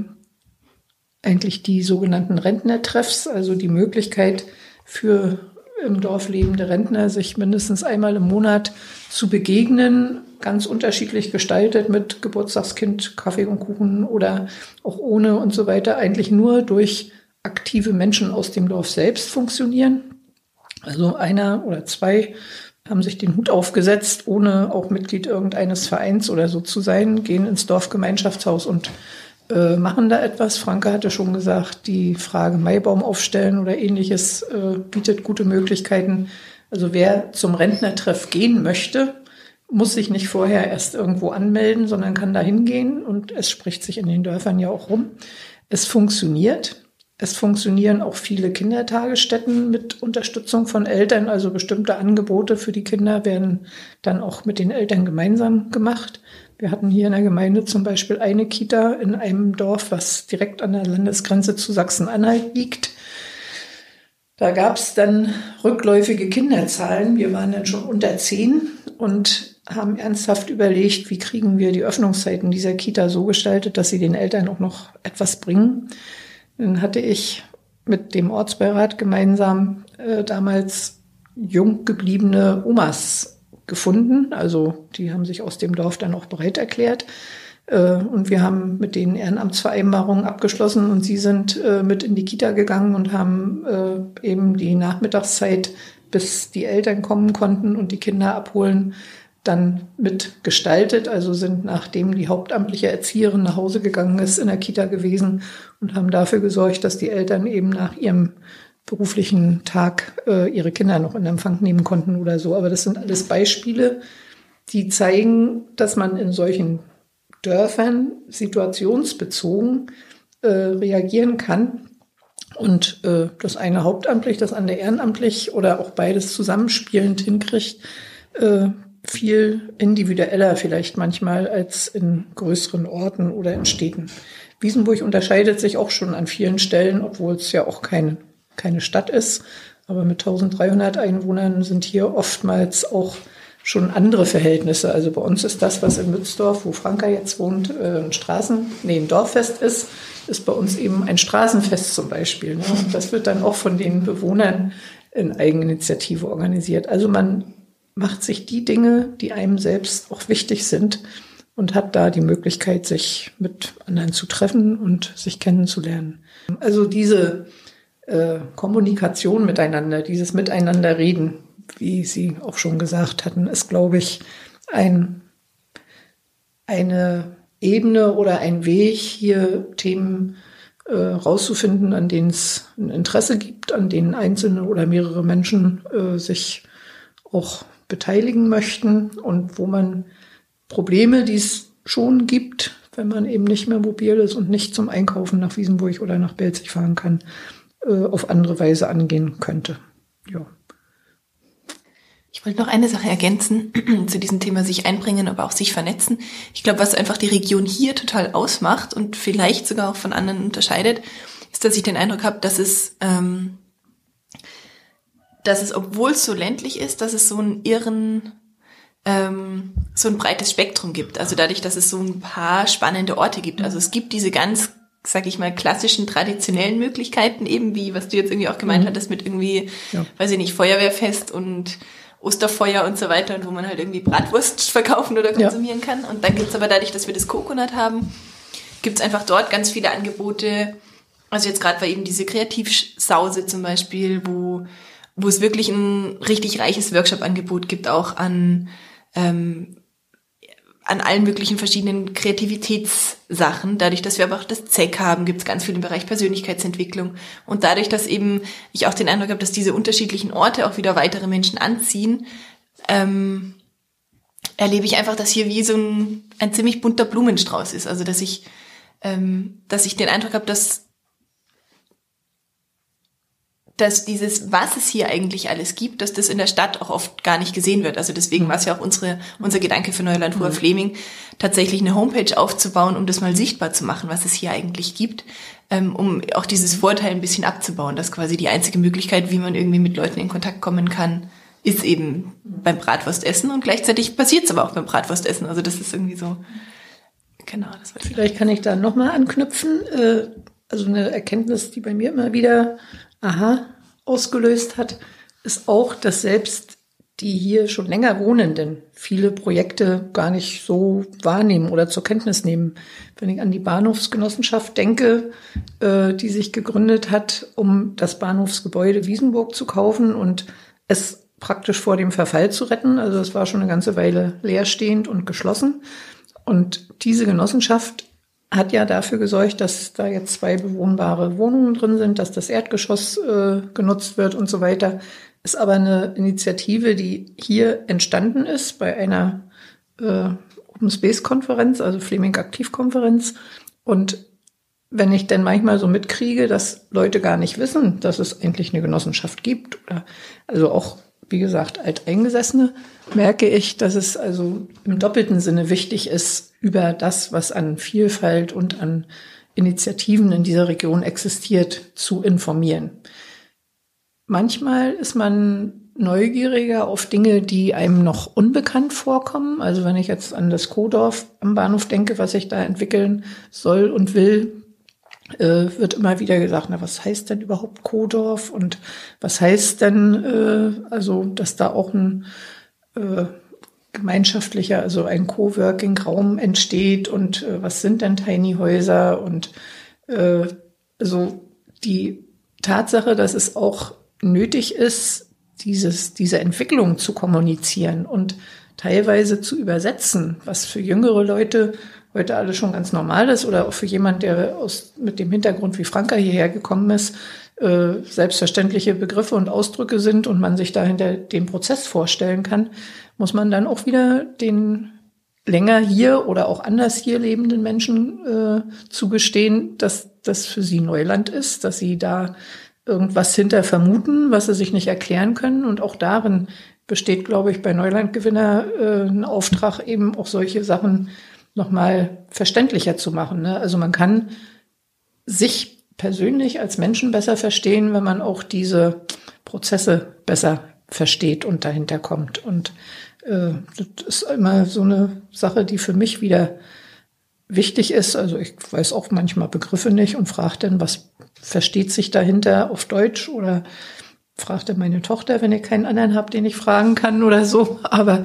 eigentlich die sogenannten Rentnertreffs, also die Möglichkeit für im Dorf lebende Rentner sich mindestens einmal im Monat zu begegnen, ganz unterschiedlich gestaltet mit Geburtstagskind, Kaffee und Kuchen oder auch ohne und so weiter, eigentlich nur durch aktive Menschen aus dem Dorf selbst funktionieren. Also einer oder zwei haben sich den Hut aufgesetzt, ohne auch Mitglied irgendeines Vereins oder so zu sein, gehen ins Dorfgemeinschaftshaus und äh, machen da etwas. Franke hatte schon gesagt, die Frage Maibaum aufstellen oder ähnliches äh, bietet gute Möglichkeiten. Also wer zum Rentnertreff gehen möchte, muss sich nicht vorher erst irgendwo anmelden, sondern kann da hingehen und es spricht sich in den Dörfern ja auch rum. Es funktioniert. Es funktionieren auch viele Kindertagesstätten mit Unterstützung von Eltern, also bestimmte Angebote für die Kinder werden dann auch mit den Eltern gemeinsam gemacht. Wir hatten hier in der Gemeinde zum Beispiel eine Kita in einem Dorf, was direkt an der Landesgrenze zu Sachsen-Anhalt liegt. Da gab es dann rückläufige Kinderzahlen. Wir waren dann schon unter zehn und haben ernsthaft überlegt, wie kriegen wir die Öffnungszeiten dieser Kita so gestaltet, dass sie den Eltern auch noch etwas bringen. Dann hatte ich mit dem Ortsbeirat gemeinsam äh, damals jung gebliebene Omas gefunden. Also die haben sich aus dem Dorf dann auch bereit erklärt. Äh, und wir haben mit denen Ehrenamtsvereinbarungen abgeschlossen und sie sind äh, mit in die Kita gegangen und haben äh, eben die Nachmittagszeit bis die Eltern kommen konnten und die Kinder abholen, dann mitgestaltet. Also sind, nachdem die hauptamtliche Erzieherin nach Hause gegangen ist, in der Kita gewesen und haben dafür gesorgt, dass die Eltern eben nach ihrem beruflichen Tag äh, ihre Kinder noch in Empfang nehmen konnten oder so. Aber das sind alles Beispiele, die zeigen, dass man in solchen Dörfern situationsbezogen äh, reagieren kann und äh, das eine hauptamtlich, das andere ehrenamtlich oder auch beides zusammenspielend hinkriegt, äh, viel individueller vielleicht manchmal als in größeren Orten oder in Städten. Wiesenburg unterscheidet sich auch schon an vielen Stellen, obwohl es ja auch keine, keine Stadt ist. Aber mit 1300 Einwohnern sind hier oftmals auch schon andere Verhältnisse. Also bei uns ist das, was in Mützdorf, wo Franka jetzt wohnt, äh, ein Straßen, nee, ein Dorffest ist, ist bei uns eben ein Straßenfest zum Beispiel. Ne? Und das wird dann auch von den Bewohnern in Eigeninitiative organisiert. Also man macht sich die Dinge, die einem selbst auch wichtig sind und hat da die Möglichkeit, sich mit anderen zu treffen und sich kennenzulernen. Also diese äh, Kommunikation miteinander, dieses Miteinanderreden, wie Sie auch schon gesagt hatten, ist, glaube ich, ein, eine Ebene oder ein Weg, hier Themen äh, rauszufinden, an denen es ein Interesse gibt, an denen einzelne oder mehrere Menschen äh, sich auch beteiligen möchten und wo man Probleme, die es schon gibt, wenn man eben nicht mehr mobil ist und nicht zum Einkaufen nach Wiesenburg oder nach Belzig fahren kann, äh, auf andere Weise angehen könnte. Ja. Ich wollte noch eine Sache ergänzen zu diesem Thema sich einbringen, aber auch sich vernetzen. Ich glaube, was einfach die Region hier total ausmacht und vielleicht sogar auch von anderen unterscheidet, ist, dass ich den Eindruck habe, dass es ähm, dass es, obwohl es so ländlich ist, dass es so einen irren, ähm, so ein breites Spektrum gibt. Also dadurch, dass es so ein paar spannende Orte gibt. Also es gibt diese ganz, sag ich mal, klassischen, traditionellen Möglichkeiten, eben wie, was du jetzt irgendwie auch gemeint mhm. hattest, mit irgendwie, ja. weiß ich nicht, Feuerwehrfest und Osterfeuer und so weiter und wo man halt irgendwie Bratwurst verkaufen oder konsumieren ja. kann. Und dann gibt's aber dadurch, dass wir das Coconut haben, gibt's einfach dort ganz viele Angebote. Also jetzt gerade war eben diese Kreativsause zum Beispiel, wo wo es wirklich ein richtig reiches Workshop-Angebot gibt, auch an, ähm, an allen möglichen verschiedenen Kreativitätssachen. Dadurch, dass wir aber auch das ZEC haben, gibt es ganz viel im Bereich Persönlichkeitsentwicklung. Und dadurch, dass eben ich auch den Eindruck habe, dass diese unterschiedlichen Orte auch wieder weitere Menschen anziehen, ähm, erlebe ich einfach, dass hier wie so ein, ein ziemlich bunter Blumenstrauß ist. Also dass ich, ähm, dass ich den Eindruck habe, dass dass dieses, was es hier eigentlich alles gibt, dass das in der Stadt auch oft gar nicht gesehen wird. Also deswegen war es ja auch unsere, unser Gedanke für Neuland Hoher mhm. Fleming, tatsächlich eine Homepage aufzubauen, um das mal sichtbar zu machen, was es hier eigentlich gibt, ähm, um auch dieses Vorteil ein bisschen abzubauen, dass quasi die einzige Möglichkeit, wie man irgendwie mit Leuten in Kontakt kommen kann, ist eben beim Bratwurstessen und gleichzeitig passiert es aber auch beim Bratwurstessen. Also das ist irgendwie so, genau. Das Vielleicht kann ich da nochmal anknüpfen. Äh, also eine Erkenntnis, die bei mir immer wieder Aha ausgelöst hat, ist auch, dass selbst die hier schon länger Wohnenden viele Projekte gar nicht so wahrnehmen oder zur Kenntnis nehmen. Wenn ich an die Bahnhofsgenossenschaft denke, äh, die sich gegründet hat, um das Bahnhofsgebäude Wiesenburg zu kaufen und es praktisch vor dem Verfall zu retten. Also es war schon eine ganze Weile leerstehend und geschlossen. Und diese Genossenschaft hat ja dafür gesorgt, dass da jetzt zwei bewohnbare Wohnungen drin sind, dass das Erdgeschoss äh, genutzt wird und so weiter. Ist aber eine Initiative, die hier entstanden ist bei einer äh, Open Space Konferenz, also Fleming Aktivkonferenz. Und wenn ich denn manchmal so mitkriege, dass Leute gar nicht wissen, dass es eigentlich eine Genossenschaft gibt, oder also auch wie gesagt, Alteingesessene, merke ich, dass es also im doppelten Sinne wichtig ist, über das, was an Vielfalt und an Initiativen in dieser Region existiert, zu informieren. Manchmal ist man neugieriger auf Dinge, die einem noch unbekannt vorkommen. Also wenn ich jetzt an das Kodorf am Bahnhof denke, was sich da entwickeln soll und will, äh, wird immer wieder gesagt, na, was heißt denn überhaupt Kodorf? Und was heißt denn, äh, also, dass da auch ein äh, gemeinschaftlicher, also ein Coworking-Raum entsteht? Und äh, was sind denn Tiny Häuser? Und äh, also die Tatsache, dass es auch nötig ist, dieses, diese Entwicklung zu kommunizieren und teilweise zu übersetzen, was für jüngere Leute heute alles schon ganz normal ist oder auch für jemand, der aus, mit dem Hintergrund wie Franka hierher gekommen ist, äh, selbstverständliche Begriffe und Ausdrücke sind und man sich dahinter den Prozess vorstellen kann, muss man dann auch wieder den länger hier oder auch anders hier lebenden Menschen äh, zugestehen, dass das für sie Neuland ist, dass sie da irgendwas hinter vermuten, was sie sich nicht erklären können. Und auch darin besteht, glaube ich, bei Neulandgewinner äh, ein Auftrag, eben auch solche Sachen nochmal verständlicher zu machen. Ne? Also man kann sich persönlich als Menschen besser verstehen, wenn man auch diese Prozesse besser versteht und dahinter kommt. Und äh, das ist immer so eine Sache, die für mich wieder wichtig ist. Also ich weiß auch manchmal Begriffe nicht und frage dann, was versteht sich dahinter auf Deutsch oder fragte meine Tochter, wenn ihr keinen anderen habt, den ich fragen kann oder so. Aber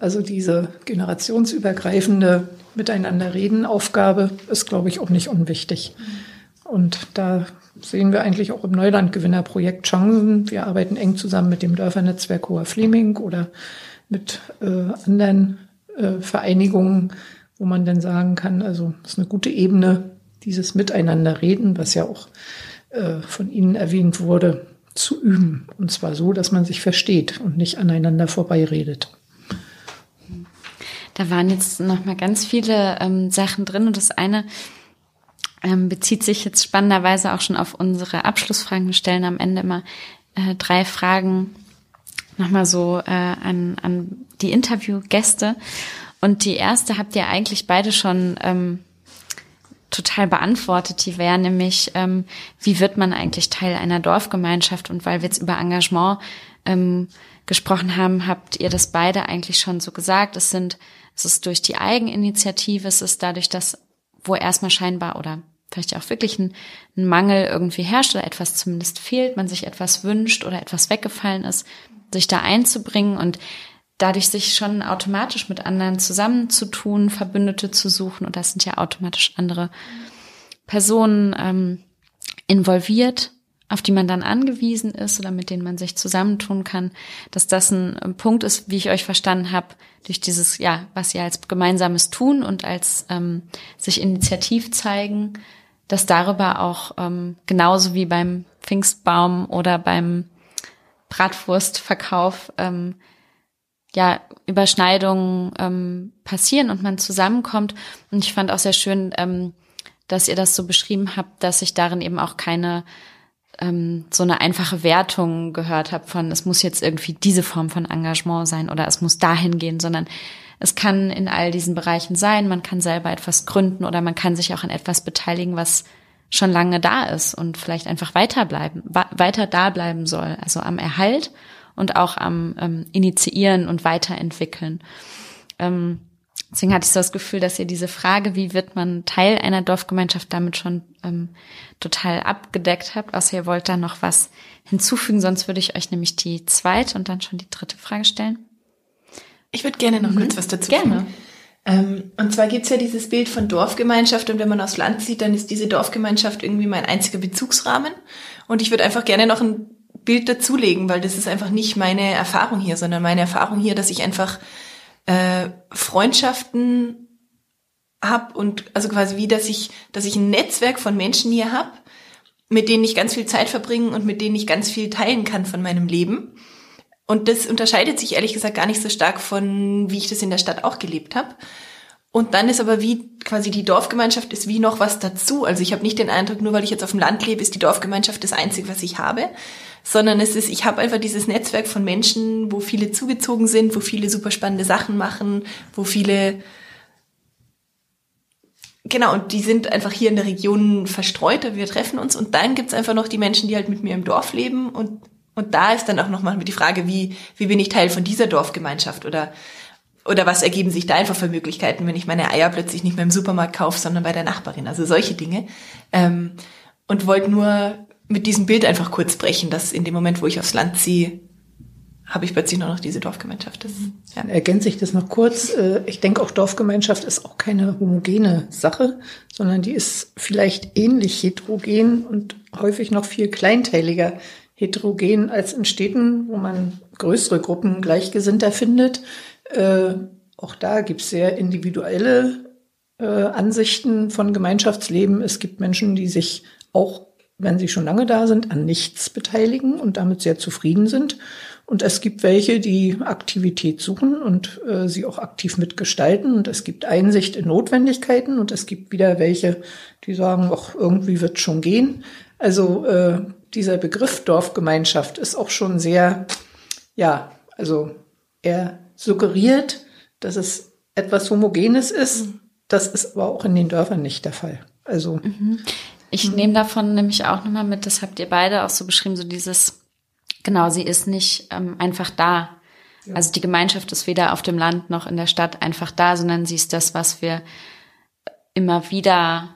also diese generationsübergreifende Miteinander reden Aufgabe ist, glaube ich, auch nicht unwichtig. Und da sehen wir eigentlich auch im Neulandgewinnerprojekt Chancen. Wir arbeiten eng zusammen mit dem Dörfernetzwerk Hoher Fleming oder mit äh, anderen äh, Vereinigungen, wo man dann sagen kann, also es ist eine gute Ebene, dieses Miteinanderreden, was ja auch äh, von Ihnen erwähnt wurde, zu üben. Und zwar so, dass man sich versteht und nicht aneinander vorbeiredet. Da waren jetzt noch mal ganz viele ähm, Sachen drin und das eine ähm, bezieht sich jetzt spannenderweise auch schon auf unsere Abschlussfragen. Wir stellen am Ende immer äh, drei Fragen nochmal so äh, an, an die Interviewgäste. Und die erste habt ihr eigentlich beide schon ähm, total beantwortet. Die wäre nämlich, ähm, wie wird man eigentlich Teil einer Dorfgemeinschaft? Und weil wir jetzt über Engagement ähm, gesprochen haben, habt ihr das beide eigentlich schon so gesagt. Es sind, es ist durch die Eigeninitiative, es ist dadurch, dass, wo erstmal scheinbar oder vielleicht auch wirklich ein, ein Mangel irgendwie herrscht oder etwas zumindest fehlt, man sich etwas wünscht oder etwas weggefallen ist, sich da einzubringen und dadurch sich schon automatisch mit anderen zusammenzutun, Verbündete zu suchen, und das sind ja automatisch andere Personen ähm, involviert, auf die man dann angewiesen ist oder mit denen man sich zusammentun kann, dass das ein Punkt ist, wie ich euch verstanden habe, durch dieses, ja, was ihr als gemeinsames tun und als ähm, sich initiativ zeigen, dass darüber auch ähm, genauso wie beim Pfingstbaum oder beim Bratwurstverkauf ähm, ja Überschneidungen ähm, passieren und man zusammenkommt. Und ich fand auch sehr schön, ähm, dass ihr das so beschrieben habt, dass ich darin eben auch keine ähm, so eine einfache Wertung gehört habe von, es muss jetzt irgendwie diese Form von Engagement sein oder es muss dahin gehen, sondern es kann in all diesen Bereichen sein. Man kann selber etwas gründen oder man kann sich auch an etwas beteiligen, was schon lange da ist und vielleicht einfach weiterbleiben, weiter da bleiben soll. Also am Erhalt und auch am ähm, Initiieren und Weiterentwickeln. Ähm, deswegen hatte ich so das Gefühl, dass ihr diese Frage, wie wird man Teil einer Dorfgemeinschaft, damit schon ähm, total abgedeckt habt. Außer ihr wollt da noch was hinzufügen, sonst würde ich euch nämlich die zweite und dann schon die dritte Frage stellen. Ich würde gerne noch mhm. kurz was dazu gerne. Sagen. Ähm, und zwar gibt's ja dieses Bild von Dorfgemeinschaft und wenn man aufs Land sieht, dann ist diese Dorfgemeinschaft irgendwie mein einziger Bezugsrahmen. Und ich würde einfach gerne noch ein Bild dazulegen, weil das ist einfach nicht meine Erfahrung hier, sondern meine Erfahrung hier, dass ich einfach äh, Freundschaften hab und also quasi wie, dass ich, dass ich ein Netzwerk von Menschen hier hab, mit denen ich ganz viel Zeit verbringe und mit denen ich ganz viel teilen kann von meinem Leben. Und das unterscheidet sich ehrlich gesagt gar nicht so stark von, wie ich das in der Stadt auch gelebt habe. Und dann ist aber wie quasi die Dorfgemeinschaft ist wie noch was dazu. Also ich habe nicht den Eindruck, nur weil ich jetzt auf dem Land lebe, ist die Dorfgemeinschaft das Einzige, was ich habe, sondern es ist, ich habe einfach dieses Netzwerk von Menschen, wo viele zugezogen sind, wo viele super spannende Sachen machen, wo viele Genau, und die sind einfach hier in der Region verstreut, wir treffen uns und dann gibt's einfach noch die Menschen, die halt mit mir im Dorf leben und und da ist dann auch nochmal die Frage, wie, wie bin ich Teil von dieser Dorfgemeinschaft oder, oder was ergeben sich da einfach für Möglichkeiten, wenn ich meine Eier plötzlich nicht mehr im Supermarkt kaufe, sondern bei der Nachbarin. Also solche Dinge. Ähm, und wollte nur mit diesem Bild einfach kurz brechen, dass in dem Moment, wo ich aufs Land ziehe, habe ich plötzlich nur noch diese Dorfgemeinschaft. Das, ja. Ergänze ich das noch kurz. Äh, ich denke, auch Dorfgemeinschaft ist auch keine homogene Sache, sondern die ist vielleicht ähnlich heterogen und häufig noch viel kleinteiliger heterogen als in Städten, wo man größere Gruppen Gleichgesinnter findet. Äh, auch da gibt es sehr individuelle äh, Ansichten von Gemeinschaftsleben. Es gibt Menschen, die sich auch, wenn sie schon lange da sind, an nichts beteiligen und damit sehr zufrieden sind. Und es gibt welche, die Aktivität suchen und äh, sie auch aktiv mitgestalten. Und es gibt Einsicht in Notwendigkeiten und es gibt wieder welche, die sagen, ach, irgendwie wird schon gehen. Also äh, dieser Begriff Dorfgemeinschaft ist auch schon sehr, ja, also er suggeriert, dass es etwas Homogenes ist. Das ist aber auch in den Dörfern nicht der Fall. Also mhm. Ich mhm. nehme davon nämlich auch nochmal mit, das habt ihr beide auch so beschrieben, so dieses, genau, sie ist nicht ähm, einfach da. Ja. Also die Gemeinschaft ist weder auf dem Land noch in der Stadt einfach da, sondern sie ist das, was wir immer wieder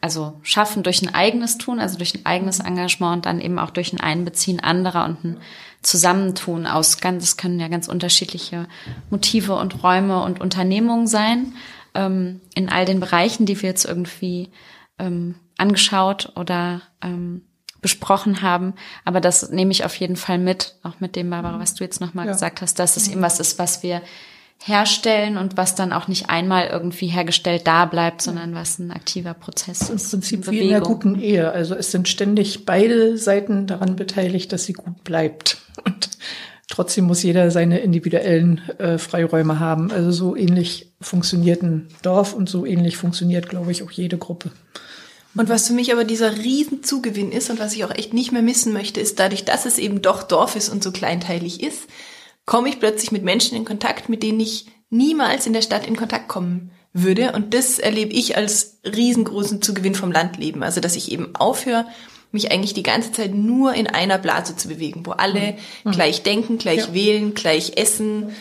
also schaffen durch ein eigenes Tun, also durch ein eigenes Engagement und dann eben auch durch ein Einbeziehen anderer und ein Zusammentun aus ganz, es können ja ganz unterschiedliche Motive und Räume und Unternehmungen sein, ähm, in all den Bereichen, die wir jetzt irgendwie ähm, angeschaut oder ähm, besprochen haben. Aber das nehme ich auf jeden Fall mit, auch mit dem, Barbara, was du jetzt nochmal ja. gesagt hast, dass es eben was ist, was wir herstellen und was dann auch nicht einmal irgendwie hergestellt da bleibt, sondern was ein aktiver Prozess ist. Im Prinzip wie in einer guten Ehe. Also es sind ständig beide Seiten daran beteiligt, dass sie gut bleibt. Und trotzdem muss jeder seine individuellen äh, Freiräume haben. Also so ähnlich funktioniert ein Dorf und so ähnlich funktioniert, glaube ich, auch jede Gruppe. Und was für mich aber dieser Riesenzugewinn ist und was ich auch echt nicht mehr missen möchte, ist dadurch, dass es eben doch Dorf ist und so kleinteilig ist, komme ich plötzlich mit Menschen in Kontakt, mit denen ich niemals in der Stadt in Kontakt kommen würde. Und das erlebe ich als riesengroßen Zugewinn vom Landleben. Also, dass ich eben aufhöre, mich eigentlich die ganze Zeit nur in einer Blase zu bewegen, wo alle mhm. gleich denken, gleich ja. wählen, gleich essen,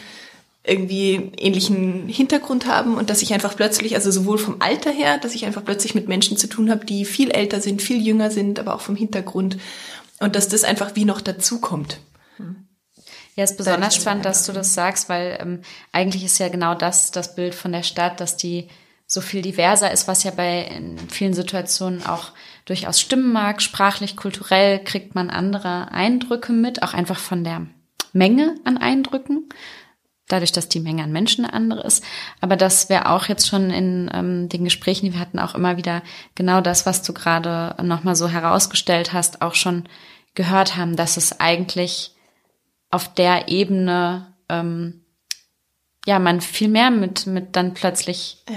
irgendwie ähnlichen Hintergrund haben und dass ich einfach plötzlich, also sowohl vom Alter her, dass ich einfach plötzlich mit Menschen zu tun habe, die viel älter sind, viel jünger sind, aber auch vom Hintergrund und dass das einfach wie noch dazukommt. Mhm. Ja, ist besonders spannend, dass du das sagst, weil ähm, eigentlich ist ja genau das das Bild von der Stadt, dass die so viel diverser ist, was ja bei in vielen Situationen auch durchaus stimmen mag. Sprachlich, kulturell kriegt man andere Eindrücke mit, auch einfach von der Menge an Eindrücken, dadurch, dass die Menge an Menschen eine andere ist. Aber das wäre auch jetzt schon in ähm, den Gesprächen, die wir hatten, auch immer wieder genau das, was du gerade nochmal so herausgestellt hast, auch schon gehört haben, dass es eigentlich auf der Ebene ähm, ja man viel mehr mit mit dann plötzlich ja.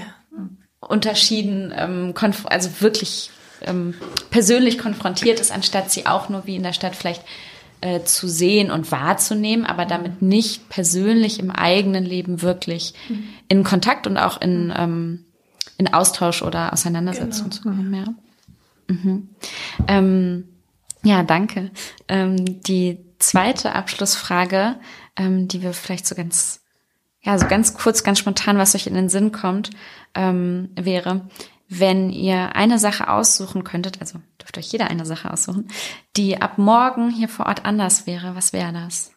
Unterschieden ähm, also wirklich ähm, persönlich konfrontiert ist, anstatt sie auch nur wie in der Stadt vielleicht äh, zu sehen und wahrzunehmen, aber damit nicht persönlich im eigenen Leben wirklich mhm. in Kontakt und auch in, ähm, in Austausch oder Auseinandersetzung genau. zu kommen. Ja. Mhm. Ähm, ja, danke. Ähm, die zweite Abschlussfrage, ähm, die wir vielleicht so ganz, ja, so ganz kurz, ganz spontan, was euch in den Sinn kommt, ähm, wäre, wenn ihr eine Sache aussuchen könntet, also dürft euch jeder eine Sache aussuchen, die ab morgen hier vor Ort anders wäre, was wäre das?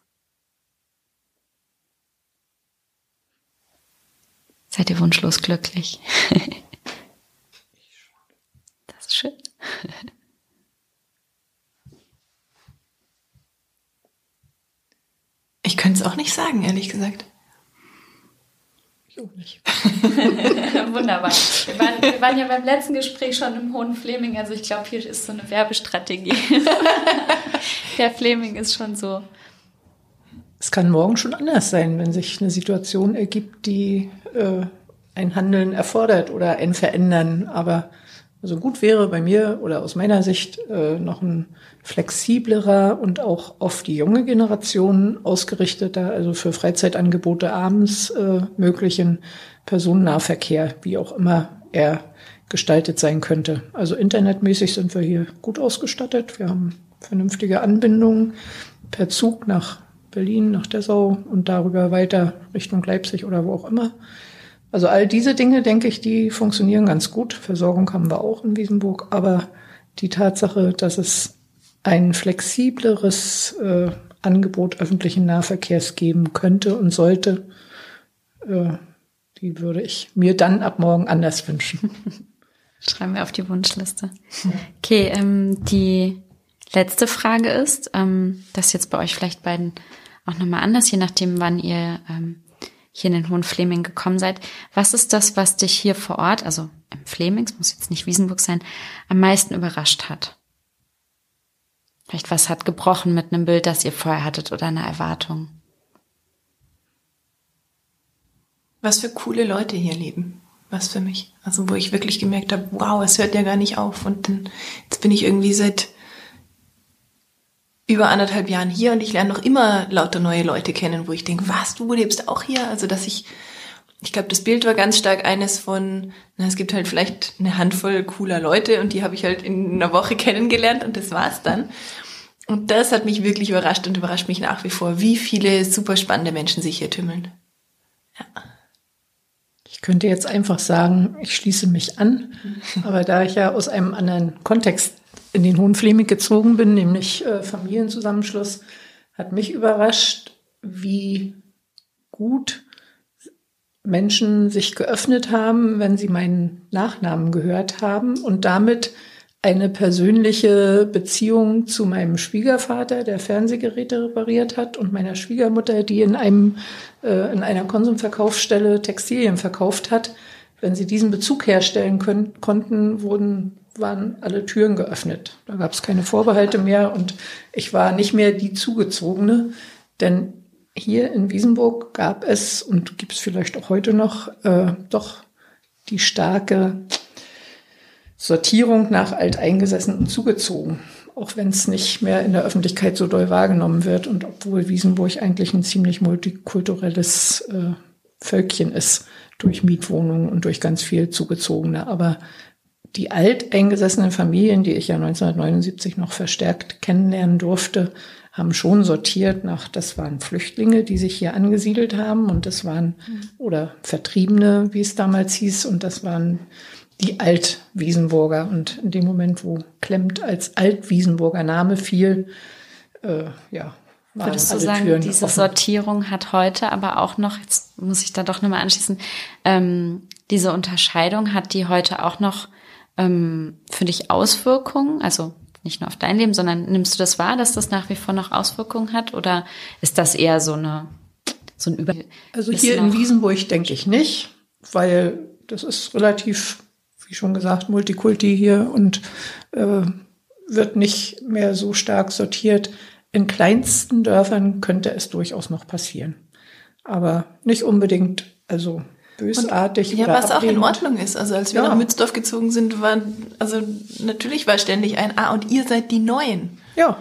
Seid ihr wunschlos glücklich? das ist schön. Ich könnte es auch nicht sagen, ehrlich gesagt. Nicht. Wunderbar. Wir waren, wir waren, ja beim letzten Gespräch schon im Hohen Fleming, also ich glaube, hier ist so eine Werbestrategie. Der Fleming ist schon so. Es kann morgen schon anders sein, wenn sich eine Situation ergibt, die äh, ein Handeln erfordert oder ein Verändern. Aber also gut wäre bei mir oder aus meiner Sicht äh, noch ein flexiblerer und auch auf die junge Generation ausgerichteter, also für Freizeitangebote abends äh, möglichen Personennahverkehr, wie auch immer er gestaltet sein könnte. Also internetmäßig sind wir hier gut ausgestattet. Wir haben vernünftige Anbindungen per Zug nach Berlin, nach Dessau und darüber weiter Richtung Leipzig oder wo auch immer. Also all diese Dinge, denke ich, die funktionieren ganz gut. Versorgung haben wir auch in Wiesenburg, aber die Tatsache, dass es ein flexibleres äh, Angebot öffentlichen Nahverkehrs geben könnte und sollte, äh, die würde ich mir dann ab morgen anders wünschen. Schreiben wir auf die Wunschliste. Okay, ähm, die letzte Frage ist, ähm, das ist jetzt bei euch vielleicht beiden auch nochmal anders, je nachdem, wann ihr ähm, hier in den Hohen Fleming gekommen seid. Was ist das, was dich hier vor Ort, also im Flemings, muss jetzt nicht Wiesenburg sein, am meisten überrascht hat? Vielleicht was hat gebrochen mit einem Bild, das ihr vorher hattet oder einer Erwartung? Was für coole Leute hier leben. Was für mich. Also wo ich wirklich gemerkt habe, wow, es hört ja gar nicht auf. Und dann, jetzt bin ich irgendwie seit über anderthalb Jahren hier und ich lerne noch immer lauter neue Leute kennen, wo ich denke, was, du lebst auch hier? Also dass ich, ich glaube, das Bild war ganz stark eines von, na, es gibt halt vielleicht eine Handvoll cooler Leute und die habe ich halt in einer Woche kennengelernt und das war's dann. Und das hat mich wirklich überrascht und überrascht mich nach wie vor, wie viele super spannende Menschen sich hier tümmeln. Ja. Ich könnte jetzt einfach sagen, ich schließe mich an, aber da ich ja aus einem anderen Kontext in den Hohen Fleming gezogen bin, nämlich äh, Familienzusammenschluss, hat mich überrascht, wie gut Menschen sich geöffnet haben, wenn sie meinen Nachnamen gehört haben und damit eine persönliche Beziehung zu meinem Schwiegervater, der Fernsehgeräte repariert hat, und meiner Schwiegermutter, die in einem äh, in einer Konsumverkaufsstelle Textilien verkauft hat. Wenn sie diesen Bezug herstellen können, konnten, wurden waren alle Türen geöffnet. Da gab es keine Vorbehalte mehr und ich war nicht mehr die Zugezogene, denn hier in Wiesenburg gab es und gibt es vielleicht auch heute noch äh, doch die starke Sortierung nach alteingesessen und zugezogen, auch wenn es nicht mehr in der Öffentlichkeit so doll wahrgenommen wird und obwohl Wiesenburg eigentlich ein ziemlich multikulturelles äh, Völkchen ist durch Mietwohnungen und durch ganz viel Zugezogene. Aber die alteingesessenen Familien, die ich ja 1979 noch verstärkt kennenlernen durfte, haben schon sortiert nach, das waren Flüchtlinge, die sich hier angesiedelt haben und das waren, oder Vertriebene, wie es damals hieß, und das waren die Altwiesenburger. Und in dem Moment, wo Klemmt als Altwiesenburger Name fiel, äh, ja, waren Würdest alle du sagen, Türen diese offen. Sortierung hat heute aber auch noch, jetzt muss ich da doch nochmal anschließen, ähm, diese Unterscheidung hat die heute auch noch ähm, für dich Auswirkungen? Also nicht nur auf dein Leben, sondern nimmst du das wahr, dass das nach wie vor noch Auswirkungen hat? Oder ist das eher so eine so ein Über? Also hier in Wiesenburg denke ich nicht, weil das ist relativ, wie schon gesagt, Multikulti hier und äh, wird nicht mehr so stark sortiert. In kleinsten Dörfern könnte es durchaus noch passieren. Aber nicht unbedingt, also bösartig. Und, ja, was auch in Ordnung ist. Also als wir ja. nach Mützdorf gezogen sind, waren, also natürlich war ständig ein, ah, und ihr seid die Neuen. Ja.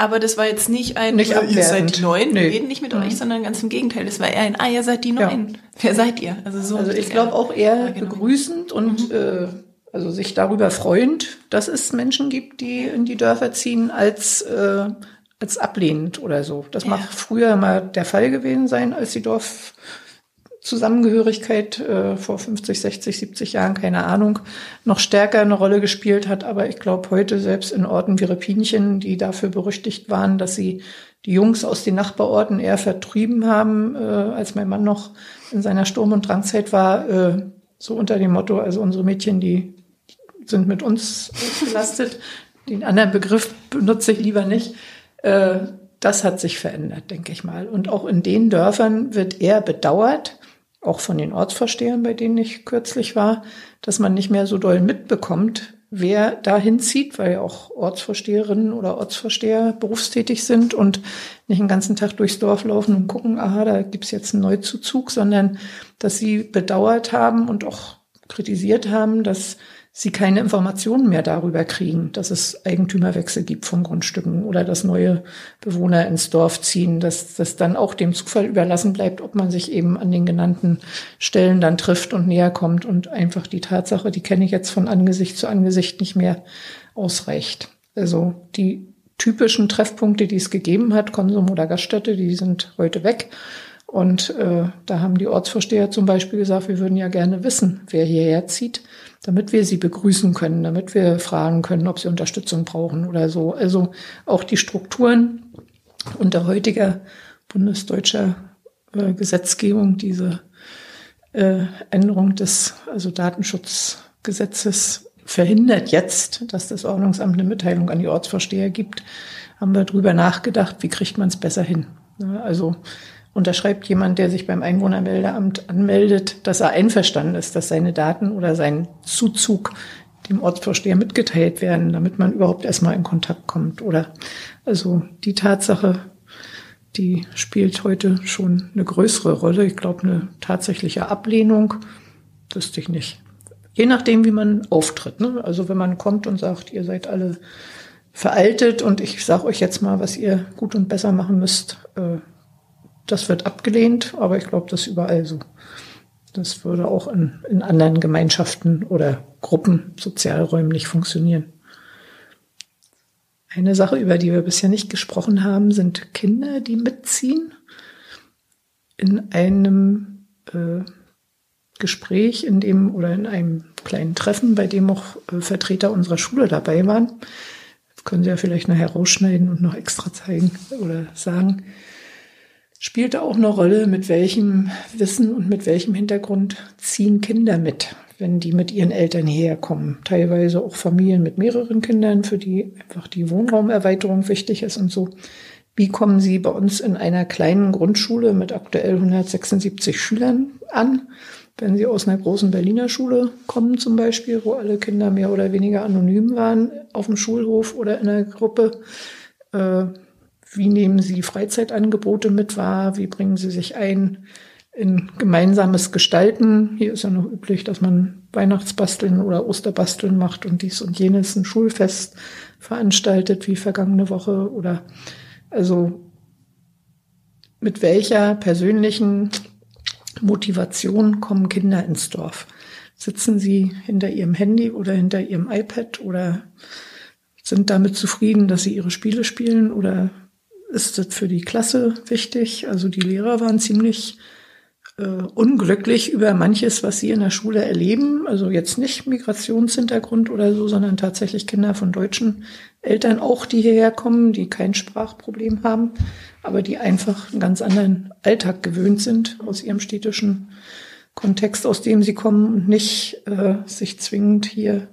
Aber das war jetzt nicht ein, nicht also, ihr seid die Neuen, nee. wir reden nicht mit mhm. euch, sondern ganz im Gegenteil. Das war eher ein, ah, ihr seid die Neuen. Ja. Wer seid ihr? Also so. Also ich glaube auch eher begrüßend und mhm. äh, also sich darüber freuend, dass es Menschen gibt, die in die Dörfer ziehen, als äh, als ablehnend oder so. Das ja. mag früher mal der Fall gewesen sein, als die Dorf Zusammengehörigkeit äh, vor 50, 60, 70 Jahren, keine Ahnung, noch stärker eine Rolle gespielt hat. Aber ich glaube heute selbst in Orten wie Repinchen, die dafür berüchtigt waren, dass sie die Jungs aus den Nachbarorten eher vertrieben haben, äh, als mein Mann noch in seiner Sturm- und Drangzeit war, äh, so unter dem Motto, also unsere Mädchen, die sind mit uns belastet. Den anderen Begriff benutze ich lieber nicht. Äh, das hat sich verändert, denke ich mal. Und auch in den Dörfern wird eher bedauert, auch von den Ortsvorstehern, bei denen ich kürzlich war, dass man nicht mehr so doll mitbekommt, wer da hinzieht, weil ja auch Ortsvorsteherinnen oder Ortsvorsteher berufstätig sind und nicht den ganzen Tag durchs Dorf laufen und gucken, aha, da gibt's jetzt einen Neuzuzug, sondern dass sie bedauert haben und auch kritisiert haben, dass sie keine Informationen mehr darüber kriegen, dass es Eigentümerwechsel gibt von Grundstücken oder dass neue Bewohner ins Dorf ziehen, dass das dann auch dem Zufall überlassen bleibt, ob man sich eben an den genannten Stellen dann trifft und näher kommt und einfach die Tatsache, die kenne ich jetzt von Angesicht zu Angesicht nicht mehr ausreicht. Also die typischen Treffpunkte, die es gegeben hat, Konsum oder Gaststätte, die sind heute weg. Und äh, da haben die Ortsvorsteher zum Beispiel gesagt, wir würden ja gerne wissen, wer hierher zieht damit wir sie begrüßen können, damit wir fragen können, ob sie Unterstützung brauchen oder so. Also auch die Strukturen unter heutiger bundesdeutscher äh, Gesetzgebung, diese äh, Änderung des also Datenschutzgesetzes verhindert jetzt, dass das Ordnungsamt eine Mitteilung an die Ortsvorsteher gibt, haben wir drüber nachgedacht, wie kriegt man es besser hin. Also unterschreibt jemand, der sich beim Einwohnermeldeamt anmeldet, dass er einverstanden ist, dass seine Daten oder sein Zuzug dem Ortsvorsteher mitgeteilt werden, damit man überhaupt erstmal in Kontakt kommt. Oder also die Tatsache, die spielt heute schon eine größere Rolle. Ich glaube, eine tatsächliche Ablehnung wüsste ich nicht. Je nachdem, wie man auftritt. Ne? Also wenn man kommt und sagt, ihr seid alle veraltet und ich sage euch jetzt mal, was ihr gut und besser machen müsst, äh, das wird abgelehnt, aber ich glaube, das ist überall so. Das würde auch in, in anderen Gemeinschaften oder Gruppen, Sozialräumen nicht funktionieren. Eine Sache, über die wir bisher nicht gesprochen haben, sind Kinder, die mitziehen. In einem äh, Gespräch, in dem oder in einem kleinen Treffen, bei dem auch äh, Vertreter unserer Schule dabei waren, das können Sie ja vielleicht nachher rausschneiden und noch extra zeigen oder sagen, spielte auch eine Rolle, mit welchem Wissen und mit welchem Hintergrund ziehen Kinder mit wenn die mit ihren Eltern herkommen. Teilweise auch Familien mit mehreren Kindern, für die einfach die Wohnraumerweiterung wichtig ist und so. Wie kommen Sie bei uns in einer kleinen Grundschule mit aktuell 176 Schülern an? Wenn Sie aus einer großen Berliner Schule kommen zum Beispiel, wo alle Kinder mehr oder weniger anonym waren, auf dem Schulhof oder in einer Gruppe, äh, wie nehmen Sie Freizeitangebote mit wahr? Wie bringen Sie sich ein? in gemeinsames Gestalten. Hier ist ja noch üblich, dass man Weihnachtsbasteln oder Osterbasteln macht und dies und jenes ein Schulfest veranstaltet, wie vergangene Woche oder also mit welcher persönlichen Motivation kommen Kinder ins Dorf? Sitzen sie hinter ihrem Handy oder hinter ihrem iPad oder sind damit zufrieden, dass sie ihre Spiele spielen oder ist das für die Klasse wichtig? Also die Lehrer waren ziemlich äh, unglücklich über manches, was sie in der Schule erleben. Also jetzt nicht Migrationshintergrund oder so, sondern tatsächlich Kinder von deutschen Eltern auch, die hierher kommen, die kein Sprachproblem haben, aber die einfach einen ganz anderen Alltag gewöhnt sind aus ihrem städtischen Kontext, aus dem sie kommen und nicht äh, sich zwingend hier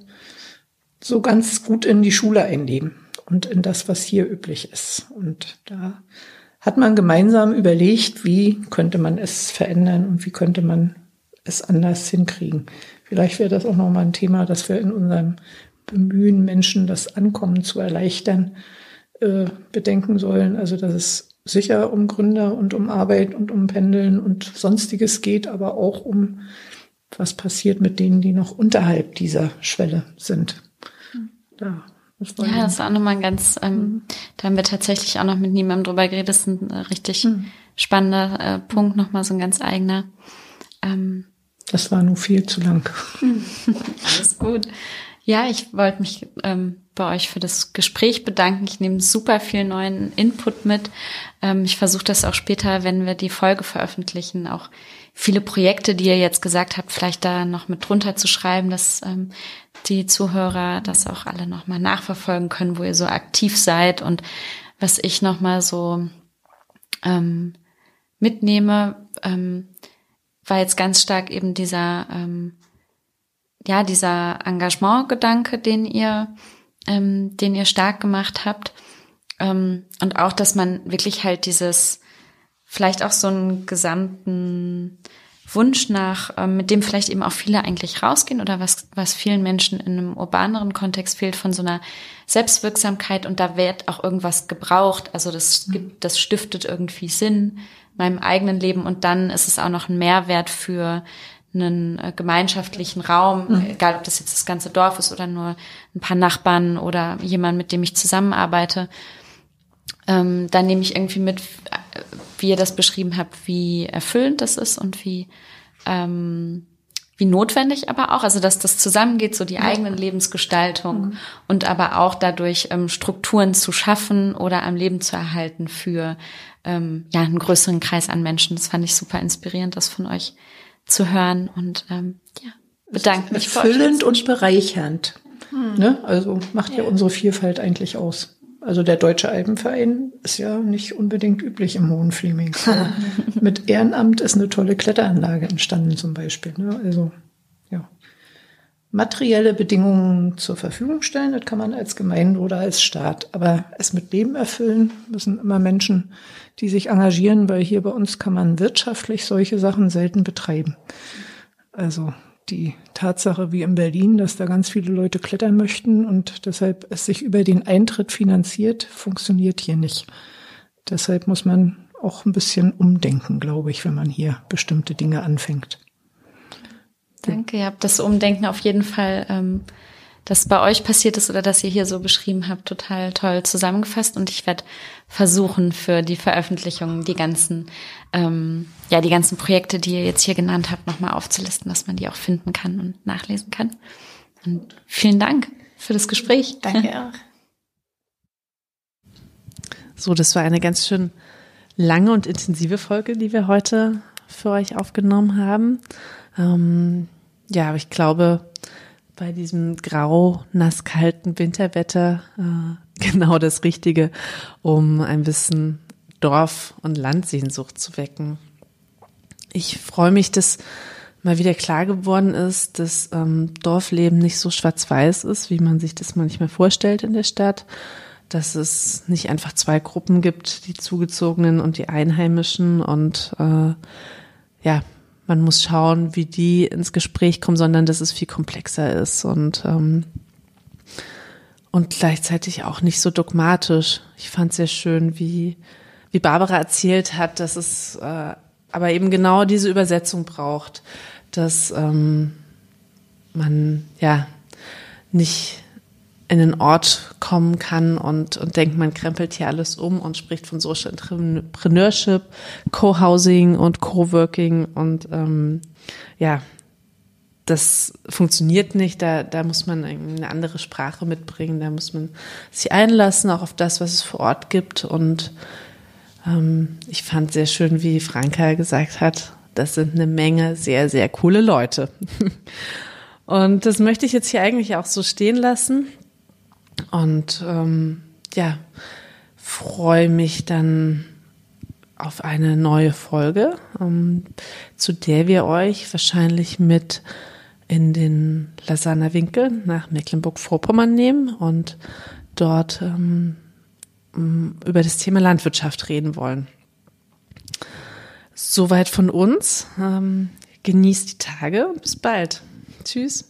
so ganz gut in die Schule einleben und in das, was hier üblich ist. Und da hat man gemeinsam überlegt, wie könnte man es verändern und wie könnte man es anders hinkriegen. Vielleicht wäre das auch nochmal ein Thema, dass wir in unserem Bemühen, Menschen das Ankommen zu erleichtern, äh, bedenken sollen. Also, dass es sicher um Gründer und um Arbeit und um Pendeln und sonstiges geht, aber auch um was passiert mit denen, die noch unterhalb dieser Schwelle sind. Da das ja, das ist auch nochmal ein ganz, ähm, mhm. da haben wir tatsächlich auch noch mit niemandem drüber geredet. Das ist ein äh, richtig mhm. spannender äh, Punkt, nochmal so ein ganz eigener. Ähm, das war nur viel zu lang. Alles gut. Ja, ich wollte mich ähm, bei euch für das Gespräch bedanken. Ich nehme super viel neuen Input mit. Ähm, ich versuche das auch später, wenn wir die Folge veröffentlichen, auch viele Projekte, die ihr jetzt gesagt habt, vielleicht da noch mit drunter zu schreiben, dass ähm, die Zuhörer das auch alle nochmal nachverfolgen können, wo ihr so aktiv seid und was ich nochmal so ähm, mitnehme, ähm, war jetzt ganz stark eben dieser, ähm, ja, dieser Engagement-Gedanke, den ihr, ähm, den ihr stark gemacht habt. Ähm, und auch, dass man wirklich halt dieses, vielleicht auch so einen gesamten Wunsch nach, ähm, mit dem vielleicht eben auch viele eigentlich rausgehen oder was, was vielen Menschen in einem urbaneren Kontext fehlt, von so einer Selbstwirksamkeit und da wird auch irgendwas gebraucht. Also das mhm. gibt, das stiftet irgendwie Sinn meinem eigenen Leben und dann ist es auch noch ein Mehrwert für einen äh, gemeinschaftlichen Raum, mhm. egal ob das jetzt das ganze Dorf ist oder nur ein paar Nachbarn oder jemand, mit dem ich zusammenarbeite. Ähm, dann nehme ich irgendwie mit, wie ihr das beschrieben habt, wie erfüllend das ist und wie ähm, wie notwendig aber auch, also dass das zusammengeht, so die ja. eigenen Lebensgestaltung mhm. und aber auch dadurch ähm, Strukturen zu schaffen oder am Leben zu erhalten für ähm, ja einen größeren Kreis an Menschen. Das fand ich super inspirierend, das von euch zu hören und ähm, ja bedanke mich. Erfüllend und bereichernd. Mhm. Ne? Also macht ja. ja unsere Vielfalt eigentlich aus. Also der Deutsche Alpenverein ist ja nicht unbedingt üblich im Hohenflieming. Mit Ehrenamt ist eine tolle Kletteranlage entstanden zum Beispiel. Ne? Also ja, materielle Bedingungen zur Verfügung stellen. Das kann man als Gemeinde oder als Staat. Aber es mit Leben erfüllen müssen immer Menschen, die sich engagieren, weil hier bei uns kann man wirtschaftlich solche Sachen selten betreiben. Also die Tatsache wie in Berlin, dass da ganz viele Leute klettern möchten und deshalb es sich über den Eintritt finanziert, funktioniert hier nicht. Deshalb muss man auch ein bisschen umdenken, glaube ich, wenn man hier bestimmte Dinge anfängt. Danke, ihr habt das Umdenken auf jeden Fall, ähm, das bei euch passiert ist oder das ihr hier so beschrieben habt, total toll zusammengefasst. Und ich werde versuchen, für die Veröffentlichung die ganzen, ähm, ja, die ganzen Projekte, die ihr jetzt hier genannt habt, nochmal aufzulisten, dass man die auch finden kann und nachlesen kann. Und vielen Dank für das Gespräch. Danke auch. So, das war eine ganz schön lange und intensive Folge, die wir heute für euch aufgenommen haben. Ähm, ja, aber ich glaube, bei diesem grau, nass, kalten Winterwetter äh, genau das Richtige, um ein bisschen Dorf- und Landsehnsucht zu wecken. Ich freue mich, dass mal wieder klar geworden ist, dass ähm, Dorfleben nicht so schwarz-weiß ist, wie man sich das manchmal vorstellt in der Stadt. Dass es nicht einfach zwei Gruppen gibt, die Zugezogenen und die Einheimischen und äh, ja, man muss schauen, wie die ins Gespräch kommen, sondern dass es viel komplexer ist und ähm, und gleichzeitig auch nicht so dogmatisch. Ich fand sehr schön, wie wie Barbara erzählt hat, dass es äh, aber eben genau diese Übersetzung braucht, dass ähm, man ja nicht in den Ort kommen kann und, und denkt, man krempelt hier alles um und spricht von Social Entrepreneurship, Co-Housing und Co-Working und ähm, ja, das funktioniert nicht, da, da muss man eine andere Sprache mitbringen, da muss man sich einlassen, auch auf das, was es vor Ort gibt. Und ähm, ich fand sehr schön, wie Franka gesagt hat, das sind eine Menge sehr, sehr coole Leute. Und das möchte ich jetzt hier eigentlich auch so stehen lassen. Und ähm, ja, freue mich dann auf eine neue Folge, ähm, zu der wir euch wahrscheinlich mit in den Lasaner Winkel nach Mecklenburg-Vorpommern nehmen und dort ähm, über das Thema Landwirtschaft reden wollen. Soweit von uns. Ähm, genießt die Tage und bis bald. Tschüss.